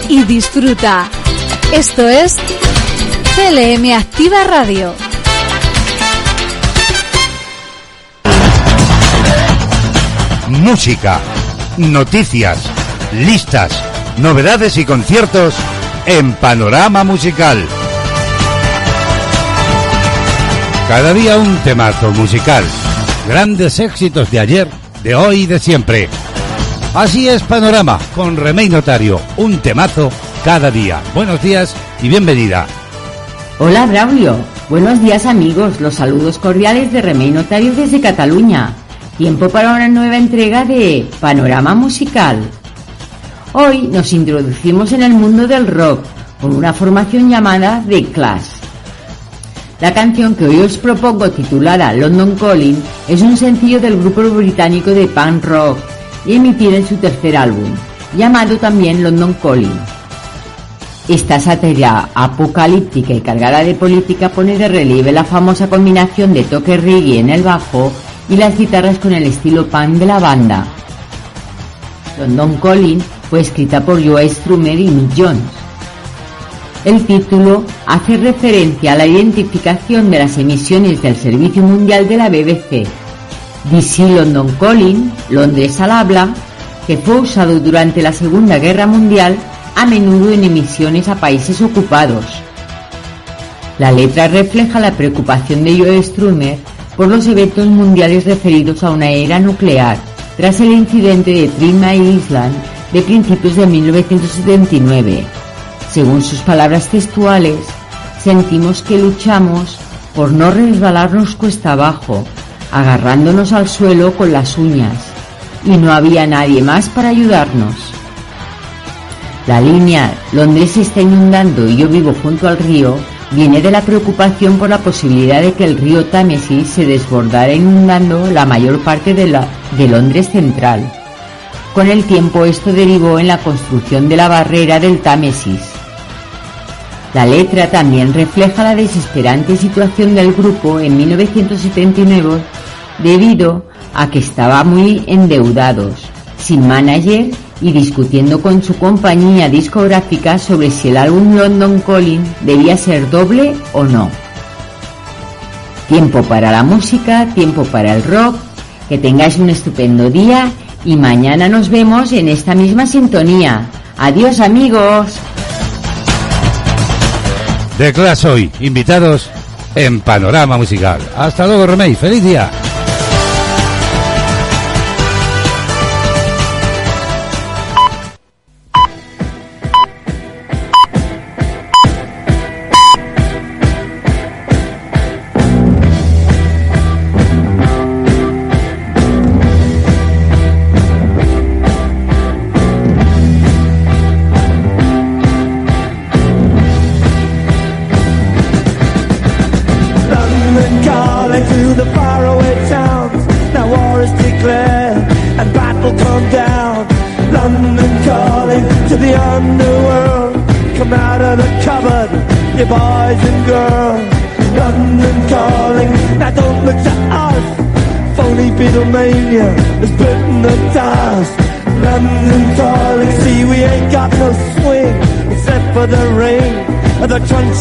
y disfruta. Esto es CLM Activa Radio. Música, noticias, listas, novedades y conciertos en Panorama Musical. Cada día un temazo musical. Grandes éxitos de ayer, de hoy y de siempre. Así es Panorama con Remey Notario. Un temazo cada día. Buenos días y bienvenida. Hola Braulio, buenos días amigos, los saludos cordiales de Remey Notario desde Cataluña. Tiempo para una nueva entrega de Panorama Musical. Hoy nos introducimos en el mundo del rock con una formación llamada The Clash. La canción que hoy os propongo titulada London Calling es un sencillo del grupo británico de punk rock y emitir en su tercer álbum, llamado también London Calling. Esta sátira apocalíptica y cargada de política pone de relieve la famosa combinación de toque reggae en el bajo y las guitarras con el estilo punk de la banda. London Calling fue escrita por Joe Strummer y Mick Jones. El título hace referencia a la identificación de las emisiones del Servicio Mundial de la BBC. DC London Calling, Londres al habla, que fue usado durante la Segunda Guerra Mundial a menudo en emisiones a países ocupados. La letra refleja la preocupación de Joe Strummer por los eventos mundiales referidos a una era nuclear tras el incidente de Three Island de principios de 1979. Según sus palabras textuales, sentimos que luchamos por no resbalarnos cuesta abajo, agarrándonos al suelo con las uñas, y no había nadie más para ayudarnos. La línea Londres está inundando y yo vivo junto al río viene de la preocupación por la posibilidad de que el río Támesis se desbordara inundando la mayor parte de, la, de Londres central. Con el tiempo esto derivó en la construcción de la barrera del Támesis. La letra también refleja la desesperante situación del grupo en 1979 debido a que estaba muy endeudados, sin manager y discutiendo con su compañía discográfica sobre si el álbum London Calling debía ser doble o no. Tiempo para la música, tiempo para el rock, que tengáis un estupendo día y mañana nos vemos en esta misma sintonía. Adiós amigos. De Clash hoy, invitados en Panorama Musical. Hasta luego, Remey. Feliz día.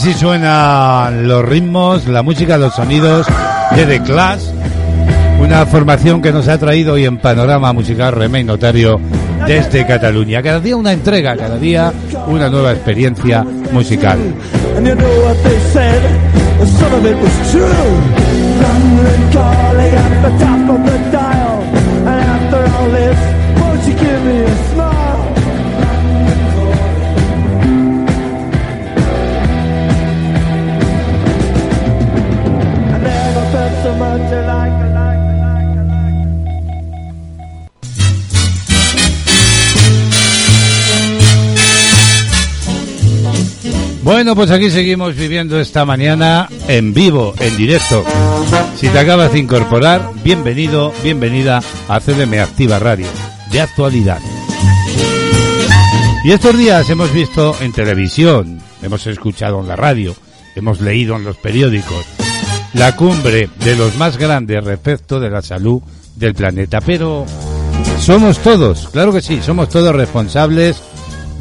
Así suenan los ritmos, la música, los sonidos de The Clash, una formación que nos ha traído hoy en Panorama Musical Remey Notario desde Cataluña. Cada día una entrega, cada día una nueva experiencia musical. Bueno, pues aquí seguimos viviendo esta mañana en vivo, en directo. Si te acabas de incorporar, bienvenido, bienvenida a CDM Activa Radio, de actualidad. Y estos días hemos visto en televisión, hemos escuchado en la radio, hemos leído en los periódicos, la cumbre de los más grandes respecto de la salud del planeta. Pero somos todos, claro que sí, somos todos responsables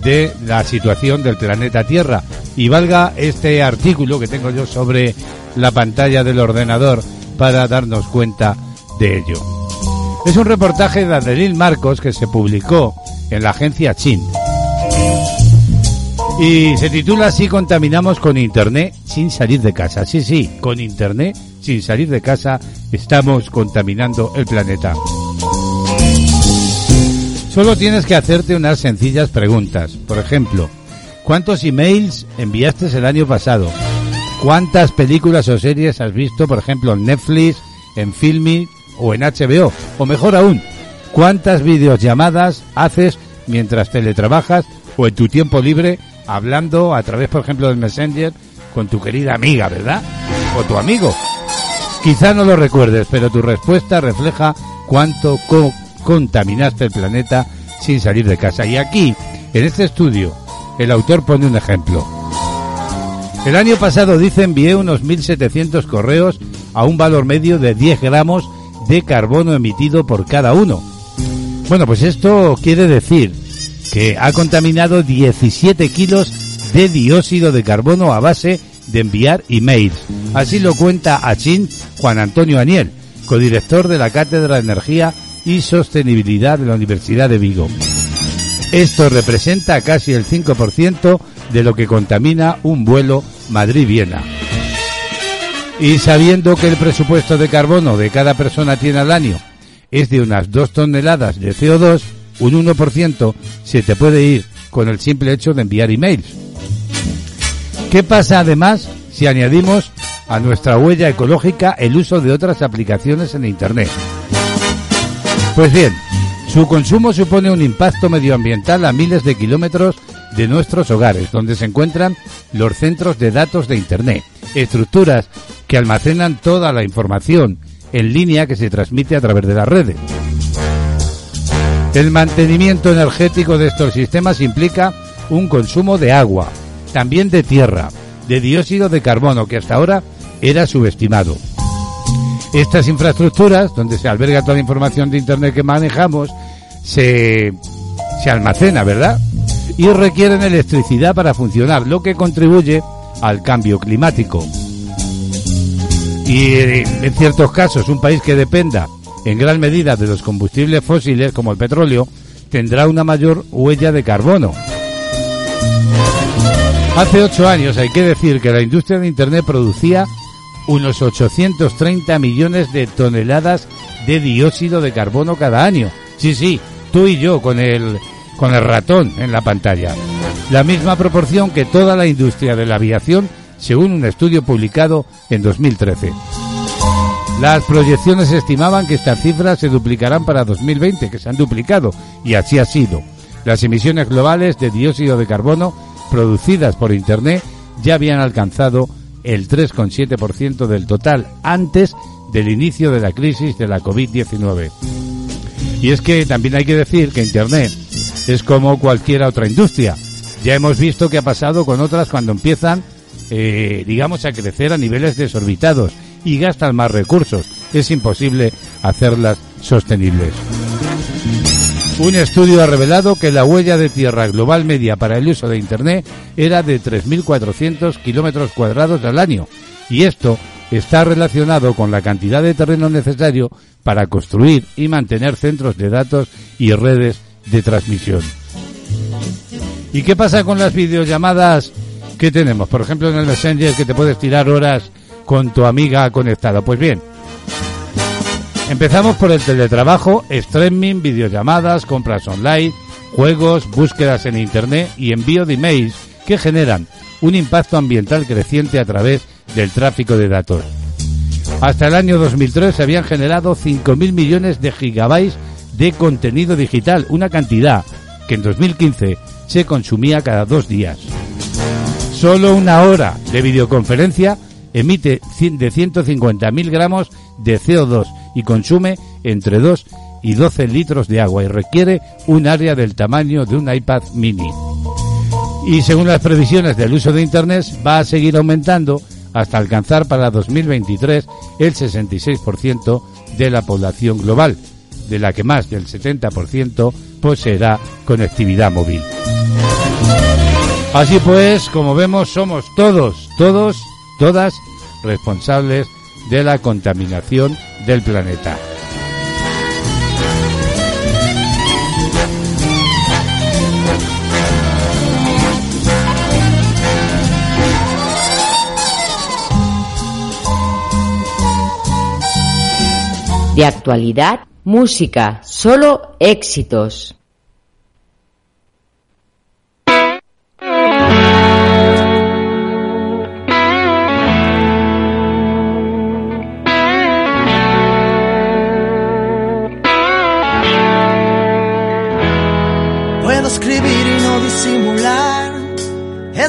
de la situación del planeta Tierra. Y valga este artículo que tengo yo sobre la pantalla del ordenador para darnos cuenta de ello. Es un reportaje de Adelín Marcos que se publicó en la agencia Chin. Y se titula así Contaminamos con Internet sin salir de casa. Sí, sí, con Internet sin salir de casa estamos contaminando el planeta. Solo tienes que hacerte unas sencillas preguntas. Por ejemplo, ¿cuántos emails enviaste el año pasado? ¿Cuántas películas o series has visto, por ejemplo, en Netflix, en Filmi o en HBO? O mejor aún, ¿cuántas videollamadas haces mientras teletrabajas o en tu tiempo libre hablando a través, por ejemplo, del Messenger con tu querida amiga, ¿verdad? O tu amigo. Quizá no lo recuerdes, pero tu respuesta refleja cuánto co- contaminaste el planeta sin salir de casa. Y aquí, en este estudio, el autor pone un ejemplo. El año pasado, dice, envié unos 1.700 correos a un valor medio de 10 gramos de carbono emitido por cada uno. Bueno, pues esto quiere decir que ha contaminado 17 kilos de dióxido de carbono a base de enviar emails. Así lo cuenta a Chin Juan Antonio Aniel, codirector de la Cátedra de Energía y Sostenibilidad de la Universidad de Vigo. Esto representa casi el 5% de lo que contamina un vuelo Madrid-Viena. Y sabiendo que el presupuesto de carbono de cada persona tiene al año es de unas 2 toneladas de CO2, un 1% se te puede ir con el simple hecho de enviar emails. ¿Qué pasa además si añadimos a nuestra huella ecológica el uso de otras aplicaciones en Internet? Pues bien, su consumo supone un impacto medioambiental a miles de kilómetros de nuestros hogares, donde se encuentran los centros de datos de Internet, estructuras que almacenan toda la información en línea que se transmite a través de las redes. El mantenimiento energético de estos sistemas implica un consumo de agua, también de tierra, de dióxido de carbono, que hasta ahora era subestimado. Estas infraestructuras, donde se alberga toda la información de Internet que manejamos, se, se almacena, ¿verdad? Y requieren electricidad para funcionar, lo que contribuye al cambio climático. Y eh, en ciertos casos, un país que dependa en gran medida de los combustibles fósiles, como el petróleo, tendrá una mayor huella de carbono. Hace ocho años hay que decir que la industria de Internet producía unos 830 millones de toneladas de dióxido de carbono cada año. Sí, sí, tú y yo con el, con el ratón en la pantalla. La misma proporción que toda la industria de la aviación, según un estudio publicado en 2013. Las proyecciones estimaban que estas cifras se duplicarán para 2020, que se han duplicado, y así ha sido. Las emisiones globales de dióxido de carbono producidas por Internet ya habían alcanzado el 3,7% del total antes del inicio de la crisis de la COVID-19. Y es que también hay que decir que Internet es como cualquier otra industria. Ya hemos visto qué ha pasado con otras cuando empiezan, eh, digamos, a crecer a niveles desorbitados y gastan más recursos. Es imposible hacerlas sostenibles. Un estudio ha revelado que la huella de tierra global media para el uso de Internet era de 3.400 kilómetros cuadrados al año. Y esto está relacionado con la cantidad de terreno necesario para construir y mantener centros de datos y redes de transmisión. ¿Y qué pasa con las videollamadas que tenemos? Por ejemplo, en el Messenger que te puedes tirar horas con tu amiga conectada. Pues bien, empezamos por el teletrabajo, streaming, videollamadas, compras online, juegos, búsquedas en Internet y envío de emails que generan un impacto ambiental creciente a través del tráfico de datos. Hasta el año 2003 se habían generado 5.000 millones de gigabytes de contenido digital, una cantidad que en 2015 se consumía cada dos días. Solo una hora de videoconferencia emite de 150.000 gramos de CO2 y consume entre 2 y 12 litros de agua y requiere un área del tamaño de un iPad mini. Y según las previsiones del uso de Internet va a seguir aumentando hasta alcanzar para 2023 el 66% de la población global, de la que más del 70% poseerá conectividad móvil. Así pues, como vemos, somos todos, todos, todas responsables de la contaminación del planeta. De actualidad, música, solo éxitos.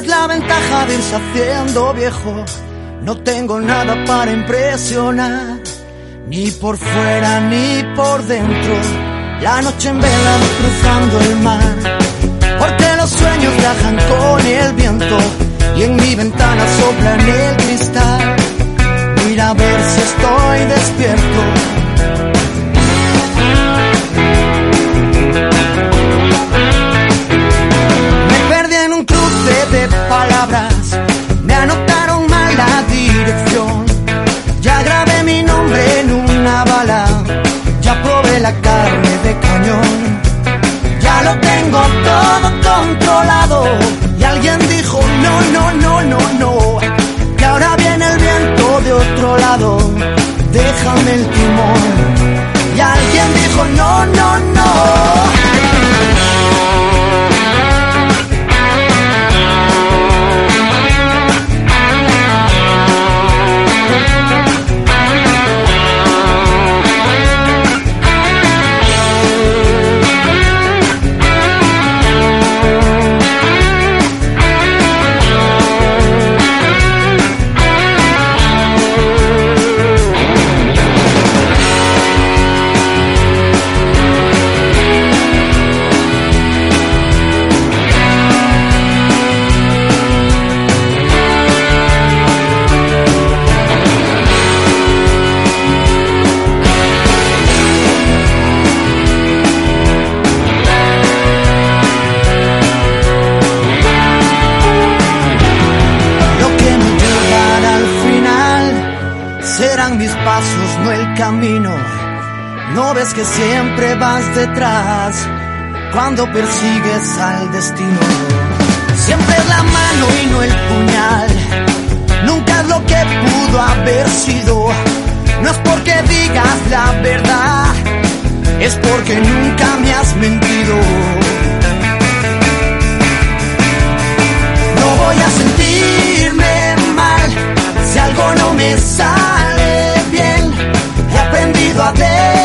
Es la ventaja de irse viejo. No tengo nada para impresionar. Ni por fuera ni por dentro. La noche en vela cruzando el mar. Porque los sueños viajan con el viento. Y en mi ventana sopla en el cristal. Mira a ver si estoy despierto. Palabras, me anotaron mal la dirección. Ya grabé mi nombre en una bala, ya probé la carne de cañón. Ya lo tengo todo controlado. Y alguien dijo, no, no, no, no, no. Que ahora viene el viento de otro lado, déjame el timón. Y alguien dijo, no, no, no. Siempre vas detrás cuando persigues al destino. Siempre es la mano y no el puñal. Nunca es lo que pudo haber sido. No es porque digas la verdad, es porque nunca me has mentido. No voy a sentirme mal si algo no me sale bien. He aprendido a derrapar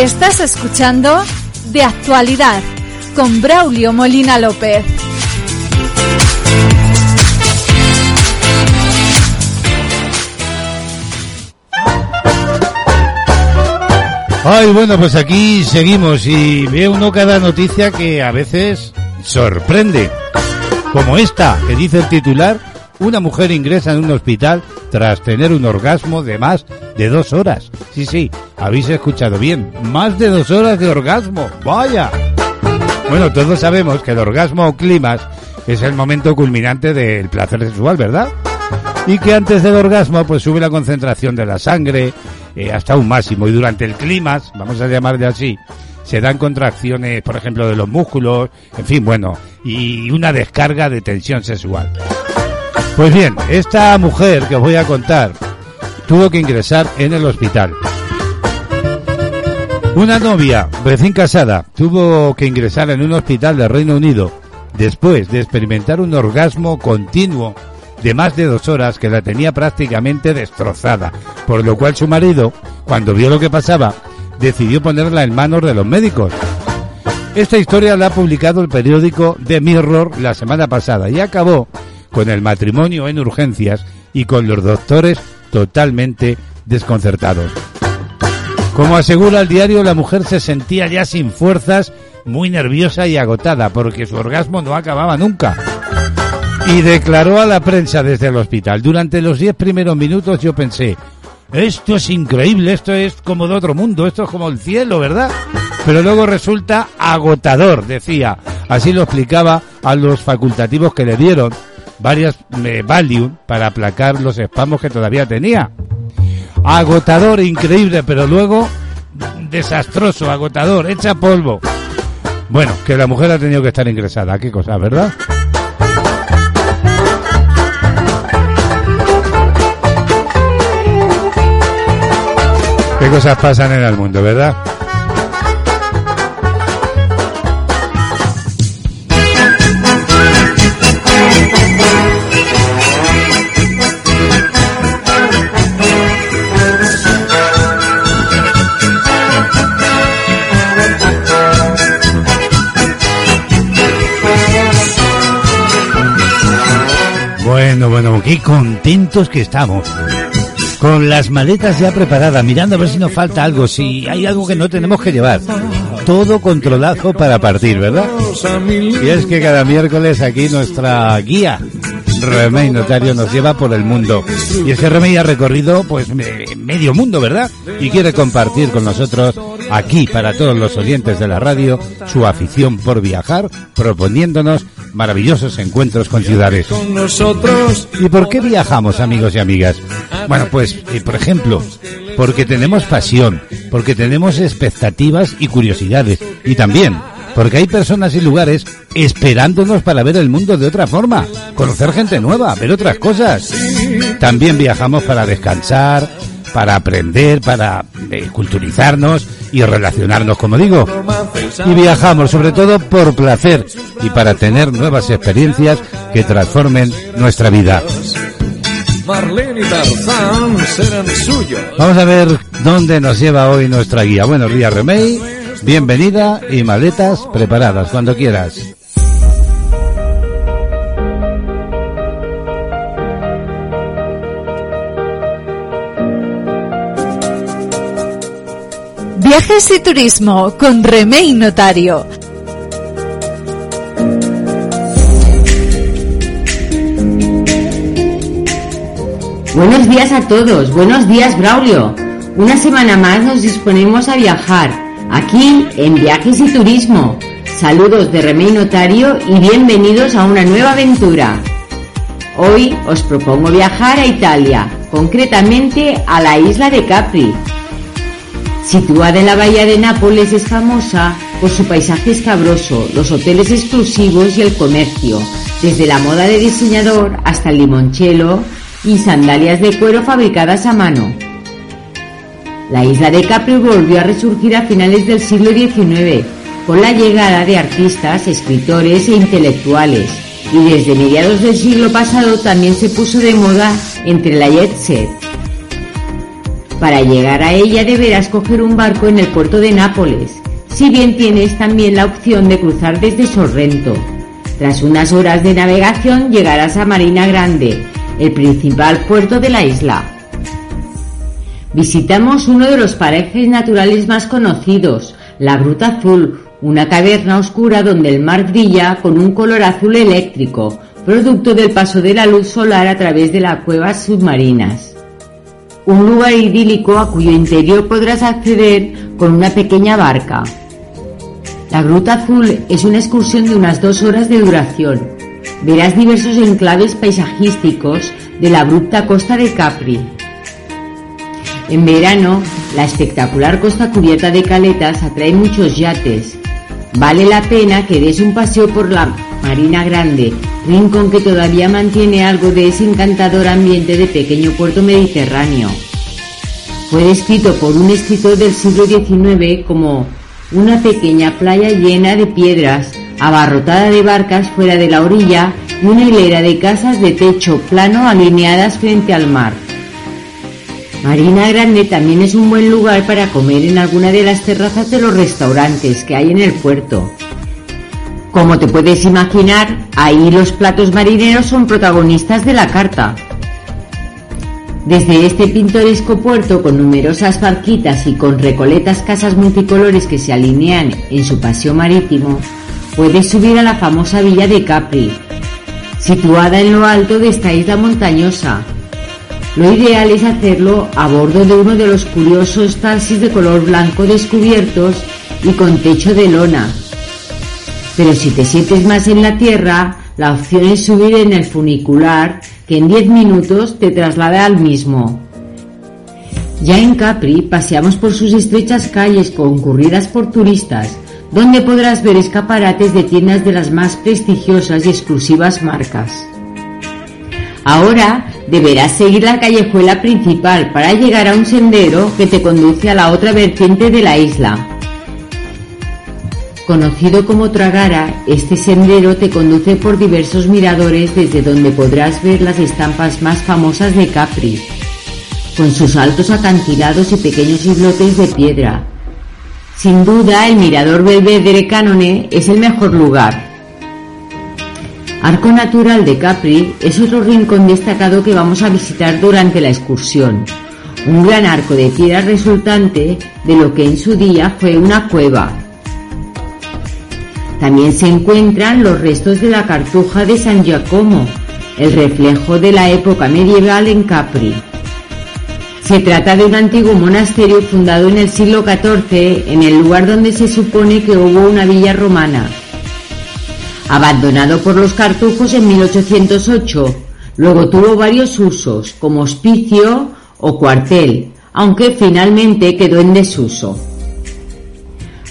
Estás escuchando De Actualidad con Braulio Molina López. Ay, bueno, pues aquí seguimos y ve uno cada noticia que a veces sorprende. Como esta, que dice el titular, una mujer ingresa en un hospital tras tener un orgasmo de más de dos horas. Sí, sí, habéis escuchado bien, más de dos horas de orgasmo. Vaya. Bueno, todos sabemos que el orgasmo o climas es el momento culminante del placer sexual, ¿verdad? Y que antes del orgasmo pues sube la concentración de la sangre eh, hasta un máximo y durante el clímax, vamos a llamarle así, se dan contracciones, por ejemplo, de los músculos, en fin, bueno, y una descarga de tensión sexual. Pues bien, esta mujer que os voy a contar tuvo que ingresar en el hospital. Una novia recién casada tuvo que ingresar en un hospital del Reino Unido después de experimentar un orgasmo continuo de más de dos horas que la tenía prácticamente destrozada, por lo cual su marido, cuando vio lo que pasaba, decidió ponerla en manos de los médicos. Esta historia la ha publicado el periódico The Mirror la semana pasada y acabó con el matrimonio en urgencias y con los doctores totalmente desconcertados. Como asegura el diario, la mujer se sentía ya sin fuerzas, muy nerviosa y agotada porque su orgasmo no acababa nunca. Y declaró a la prensa desde el hospital, durante los diez primeros minutos yo pensé, esto es increíble, esto es como de otro mundo, esto es como el cielo, ¿verdad? Pero luego resulta agotador, decía. Así lo explicaba a los facultativos que le dieron varias eh, Valium para aplacar los espasmos que todavía tenía. Agotador, increíble, pero luego desastroso, agotador, hecha polvo. Bueno, que la mujer ha tenido que estar ingresada, qué cosa, ¿verdad? Qué cosas pasan en el mundo, ¿verdad? Bueno, bueno, qué contentos que estamos. Con las maletas ya preparadas, mirando a ver si nos falta algo, si hay algo que no tenemos que llevar. Todo controlado para partir, ¿verdad? Y es que cada miércoles aquí nuestra guía, Remey Notario, nos lleva por el mundo. Y ese Remey ha recorrido, pues, me- medio mundo, ¿verdad? Y quiere compartir con nosotros, aquí, para todos los oyentes de la radio, su afición por viajar, proponiéndonos maravillosos encuentros con ciudades. ¿Y por qué viajamos, amigos y amigas? Bueno, pues, eh, por ejemplo, porque tenemos pasión, porque tenemos expectativas y curiosidades, y también porque hay personas y lugares esperándonos para ver el mundo de otra forma, conocer gente nueva, ver otras cosas. También viajamos para descansar, para aprender, para eh, culturizarnos y relacionarnos, como digo. Y viajamos sobre todo por placer y para tener nuevas experiencias que transformen nuestra vida. Marlene y Tarzán serán suyos. Vamos a ver dónde nos lleva hoy nuestra guía. Buenos días, Remey. Bienvenida y maletas preparadas cuando quieras. Viajes y turismo con Remey Notario. Buenos días a todos, buenos días Braulio. Una semana más nos disponemos a viajar, aquí en Viajes y Turismo. Saludos de Remey Notario y bienvenidos a una nueva aventura. Hoy os propongo viajar a Italia, concretamente a la isla de Capri. Situada en la bahía de Nápoles es famosa por su paisaje escabroso, los hoteles exclusivos y el comercio, desde la moda de diseñador hasta el limoncello y sandalias de cuero fabricadas a mano. La isla de Capri volvió a resurgir a finales del siglo XIX con la llegada de artistas, escritores e intelectuales y desde mediados del siglo pasado también se puso de moda entre la jet set. Para llegar a ella deberás coger un barco en el puerto de Nápoles, si bien tienes también la opción de cruzar desde Sorrento. Tras unas horas de navegación llegarás a Marina Grande, el principal puerto de la isla. Visitamos uno de los parajes naturales más conocidos, la Gruta Azul, una caverna oscura donde el mar brilla con un color azul eléctrico, producto del paso de la luz solar a través de las cuevas submarinas. Un lugar idílico a cuyo interior podrás acceder con una pequeña barca. La Gruta Azul es una excursión de unas dos horas de duración. Verás diversos enclaves paisajísticos de la abrupta costa de Capri. En verano, la espectacular costa cubierta de caletas atrae muchos yates. Vale la pena que des un paseo por la Marina Grande, rincón que todavía mantiene algo de ese encantador ambiente de pequeño puerto mediterráneo. Fue descrito por un escritor del siglo XIX como una pequeña playa llena de piedras, abarrotada de barcas fuera de la orilla y una hilera de casas de techo plano alineadas frente al mar. Marina Grande también es un buen lugar para comer en alguna de las terrazas de los restaurantes que hay en el puerto. Como te puedes imaginar, ahí los platos marineros son protagonistas de la carta. Desde este pintoresco puerto con numerosas barquitas y con recoletas casas multicolores que se alinean en su paseo marítimo, puedes subir a la famosa villa de Capri, situada en lo alto de esta isla montañosa. Lo ideal es hacerlo a bordo de uno de los curiosos taxis de color blanco descubiertos y con techo de lona. Pero si te sientes más en la tierra, la opción es subir en el funicular que en 10 minutos te traslada al mismo. Ya en Capri paseamos por sus estrechas calles concurridas por turistas, donde podrás ver escaparates de tiendas de las más prestigiosas y exclusivas marcas. Ahora deberás seguir la callejuela principal para llegar a un sendero que te conduce a la otra vertiente de la isla. Conocido como Tragara, este sendero te conduce por diversos miradores desde donde podrás ver las estampas más famosas de Capri, con sus altos acantilados y pequeños islotes de piedra. Sin duda, el mirador Belvedere Canone es el mejor lugar. Arco Natural de Capri es otro rincón destacado que vamos a visitar durante la excursión. Un gran arco de piedra resultante de lo que en su día fue una cueva. También se encuentran los restos de la cartuja de San Giacomo, el reflejo de la época medieval en Capri. Se trata de un antiguo monasterio fundado en el siglo XIV en el lugar donde se supone que hubo una villa romana. Abandonado por los cartujos en 1808, luego tuvo varios usos como hospicio o cuartel, aunque finalmente quedó en desuso.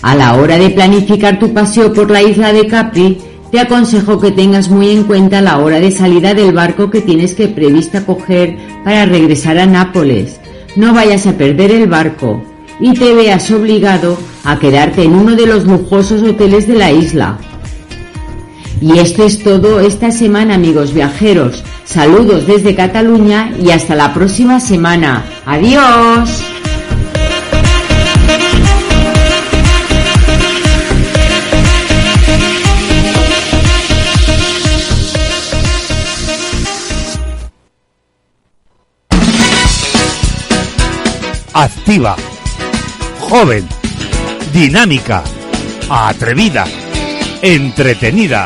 A la hora de planificar tu paseo por la isla de Capri, te aconsejo que tengas muy en cuenta la hora de salida del barco que tienes que prevista coger para regresar a Nápoles. No vayas a perder el barco y te veas obligado a quedarte en uno de los lujosos hoteles de la isla. Y esto es todo esta semana, amigos viajeros. Saludos desde Cataluña y hasta la próxima semana. Adiós. activa, joven, dinámica, atrevida, entretenida,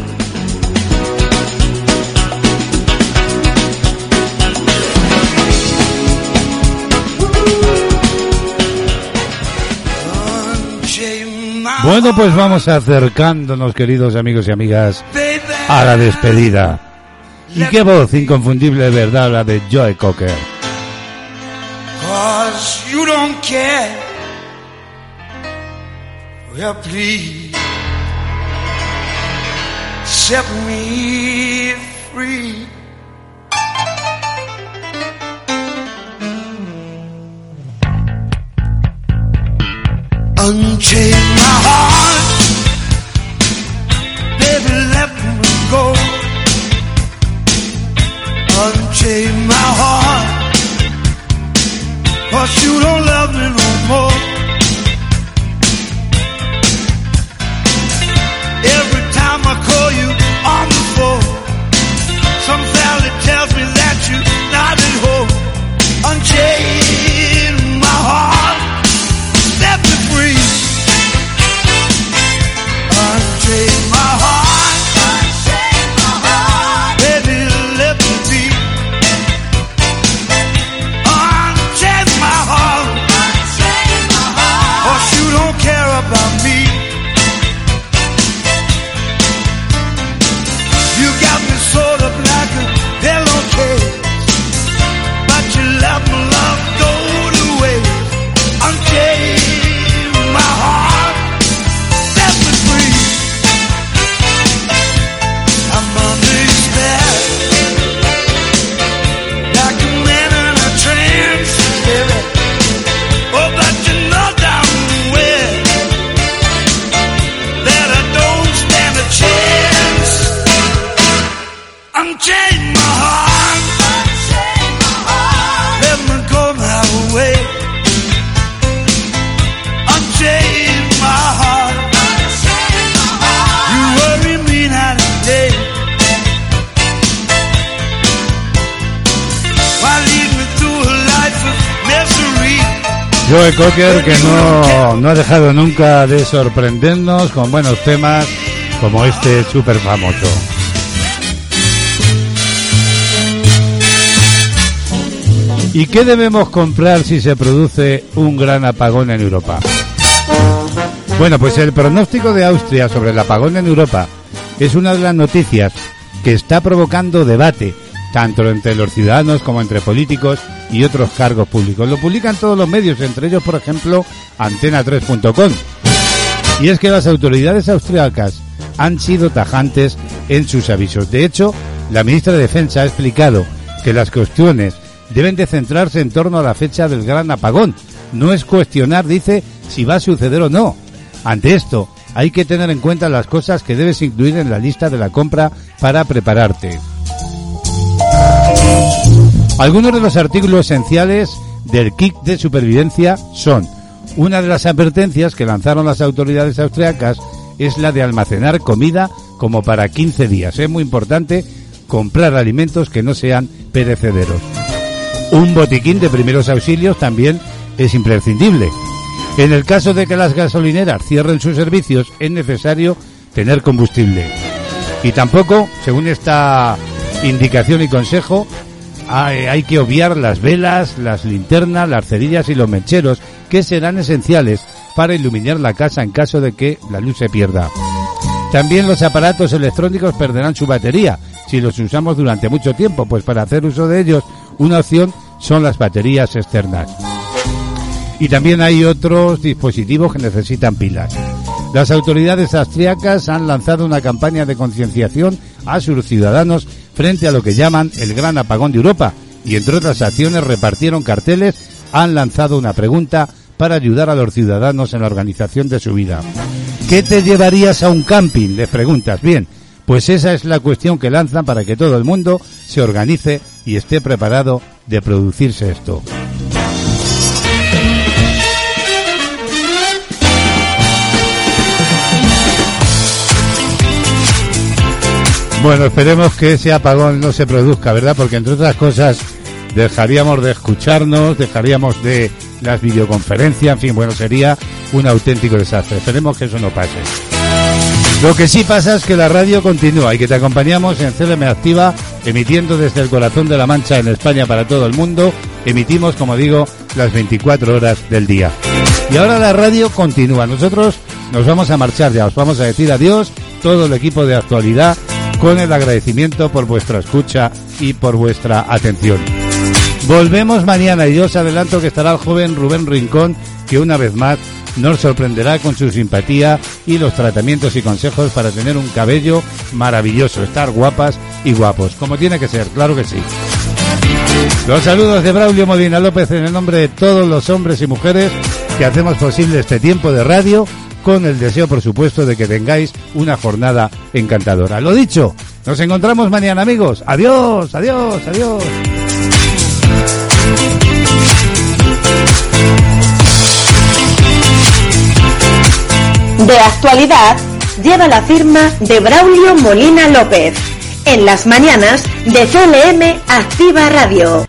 Bueno, pues vamos acercándonos, queridos amigos y amigas, a la despedida. Y qué voz inconfundible verdad la de Joe Cocker. Unchain my heart, baby, let me go. Unchain my heart, cause you don't love me no more. Every time I call you on the phone, some valley tells me that you're not at home. Unchain Joe Cocker que no, no ha dejado nunca de sorprendernos con buenos temas como este súper famoso. ¿Y qué debemos comprar si se produce un gran apagón en Europa? Bueno, pues el pronóstico de Austria sobre el apagón en Europa es una de las noticias que está provocando debate, tanto entre los ciudadanos como entre políticos y otros cargos públicos. Lo publican todos los medios, entre ellos, por ejemplo, antena3.com. Y es que las autoridades austriacas han sido tajantes en sus avisos. De hecho, la ministra de Defensa ha explicado que las cuestiones deben de centrarse en torno a la fecha del gran apagón. No es cuestionar, dice, si va a suceder o no. Ante esto, hay que tener en cuenta las cosas que debes incluir en la lista de la compra para prepararte. Algunos de los artículos esenciales del kit de supervivencia son una de las advertencias que lanzaron las autoridades austriacas es la de almacenar comida como para 15 días. Es muy importante comprar alimentos que no sean perecederos. Un botiquín de primeros auxilios también es imprescindible. En el caso de que las gasolineras cierren sus servicios, es necesario tener combustible. Y tampoco, según esta indicación y consejo, hay, que obviar las velas, las linternas, las cerillas y los mecheros, que serán esenciales para iluminar la casa en caso de que la luz se pierda. También los aparatos electrónicos perderán su batería si los usamos durante mucho tiempo, pues para hacer uso de ellos una opción son las baterías externas. Y también hay otros dispositivos que necesitan pilas. Las autoridades austriacas han lanzado una campaña de concienciación a sus ciudadanos frente a lo que llaman el gran apagón de Europa y entre otras acciones repartieron carteles, han lanzado una pregunta para ayudar a los ciudadanos en la organización de su vida. ¿Qué te llevarías a un camping? Les preguntas. Bien, pues esa es la cuestión que lanzan para que todo el mundo se organice y esté preparado de producirse esto. Bueno, esperemos que ese apagón no se produzca, ¿verdad? Porque entre otras cosas dejaríamos de escucharnos, dejaríamos de las videoconferencias, en fin, bueno, sería un auténtico desastre. Esperemos que eso no pase. Lo que sí pasa es que la radio continúa y que te acompañamos en CLM Activa, emitiendo desde el corazón de la Mancha en España para todo el mundo. Emitimos, como digo, las 24 horas del día. Y ahora la radio continúa. Nosotros nos vamos a marchar ya, os vamos a decir adiós, todo el equipo de actualidad, con el agradecimiento por vuestra escucha y por vuestra atención. Volvemos mañana y yo os adelanto que estará el joven Rubén Rincón, que una vez más nos sorprenderá con su simpatía y los tratamientos y consejos para tener un cabello maravilloso, estar guapas y guapos, como tiene que ser, claro que sí. Los saludos de Braulio Modina López en el nombre de todos los hombres y mujeres que hacemos posible este tiempo de radio con el deseo, por supuesto, de que tengáis una jornada encantadora. Lo dicho, nos encontramos mañana, amigos. Adiós, adiós, adiós. De actualidad lleva la firma de Braulio Molina López. En las mañanas de CLM Activa Radio.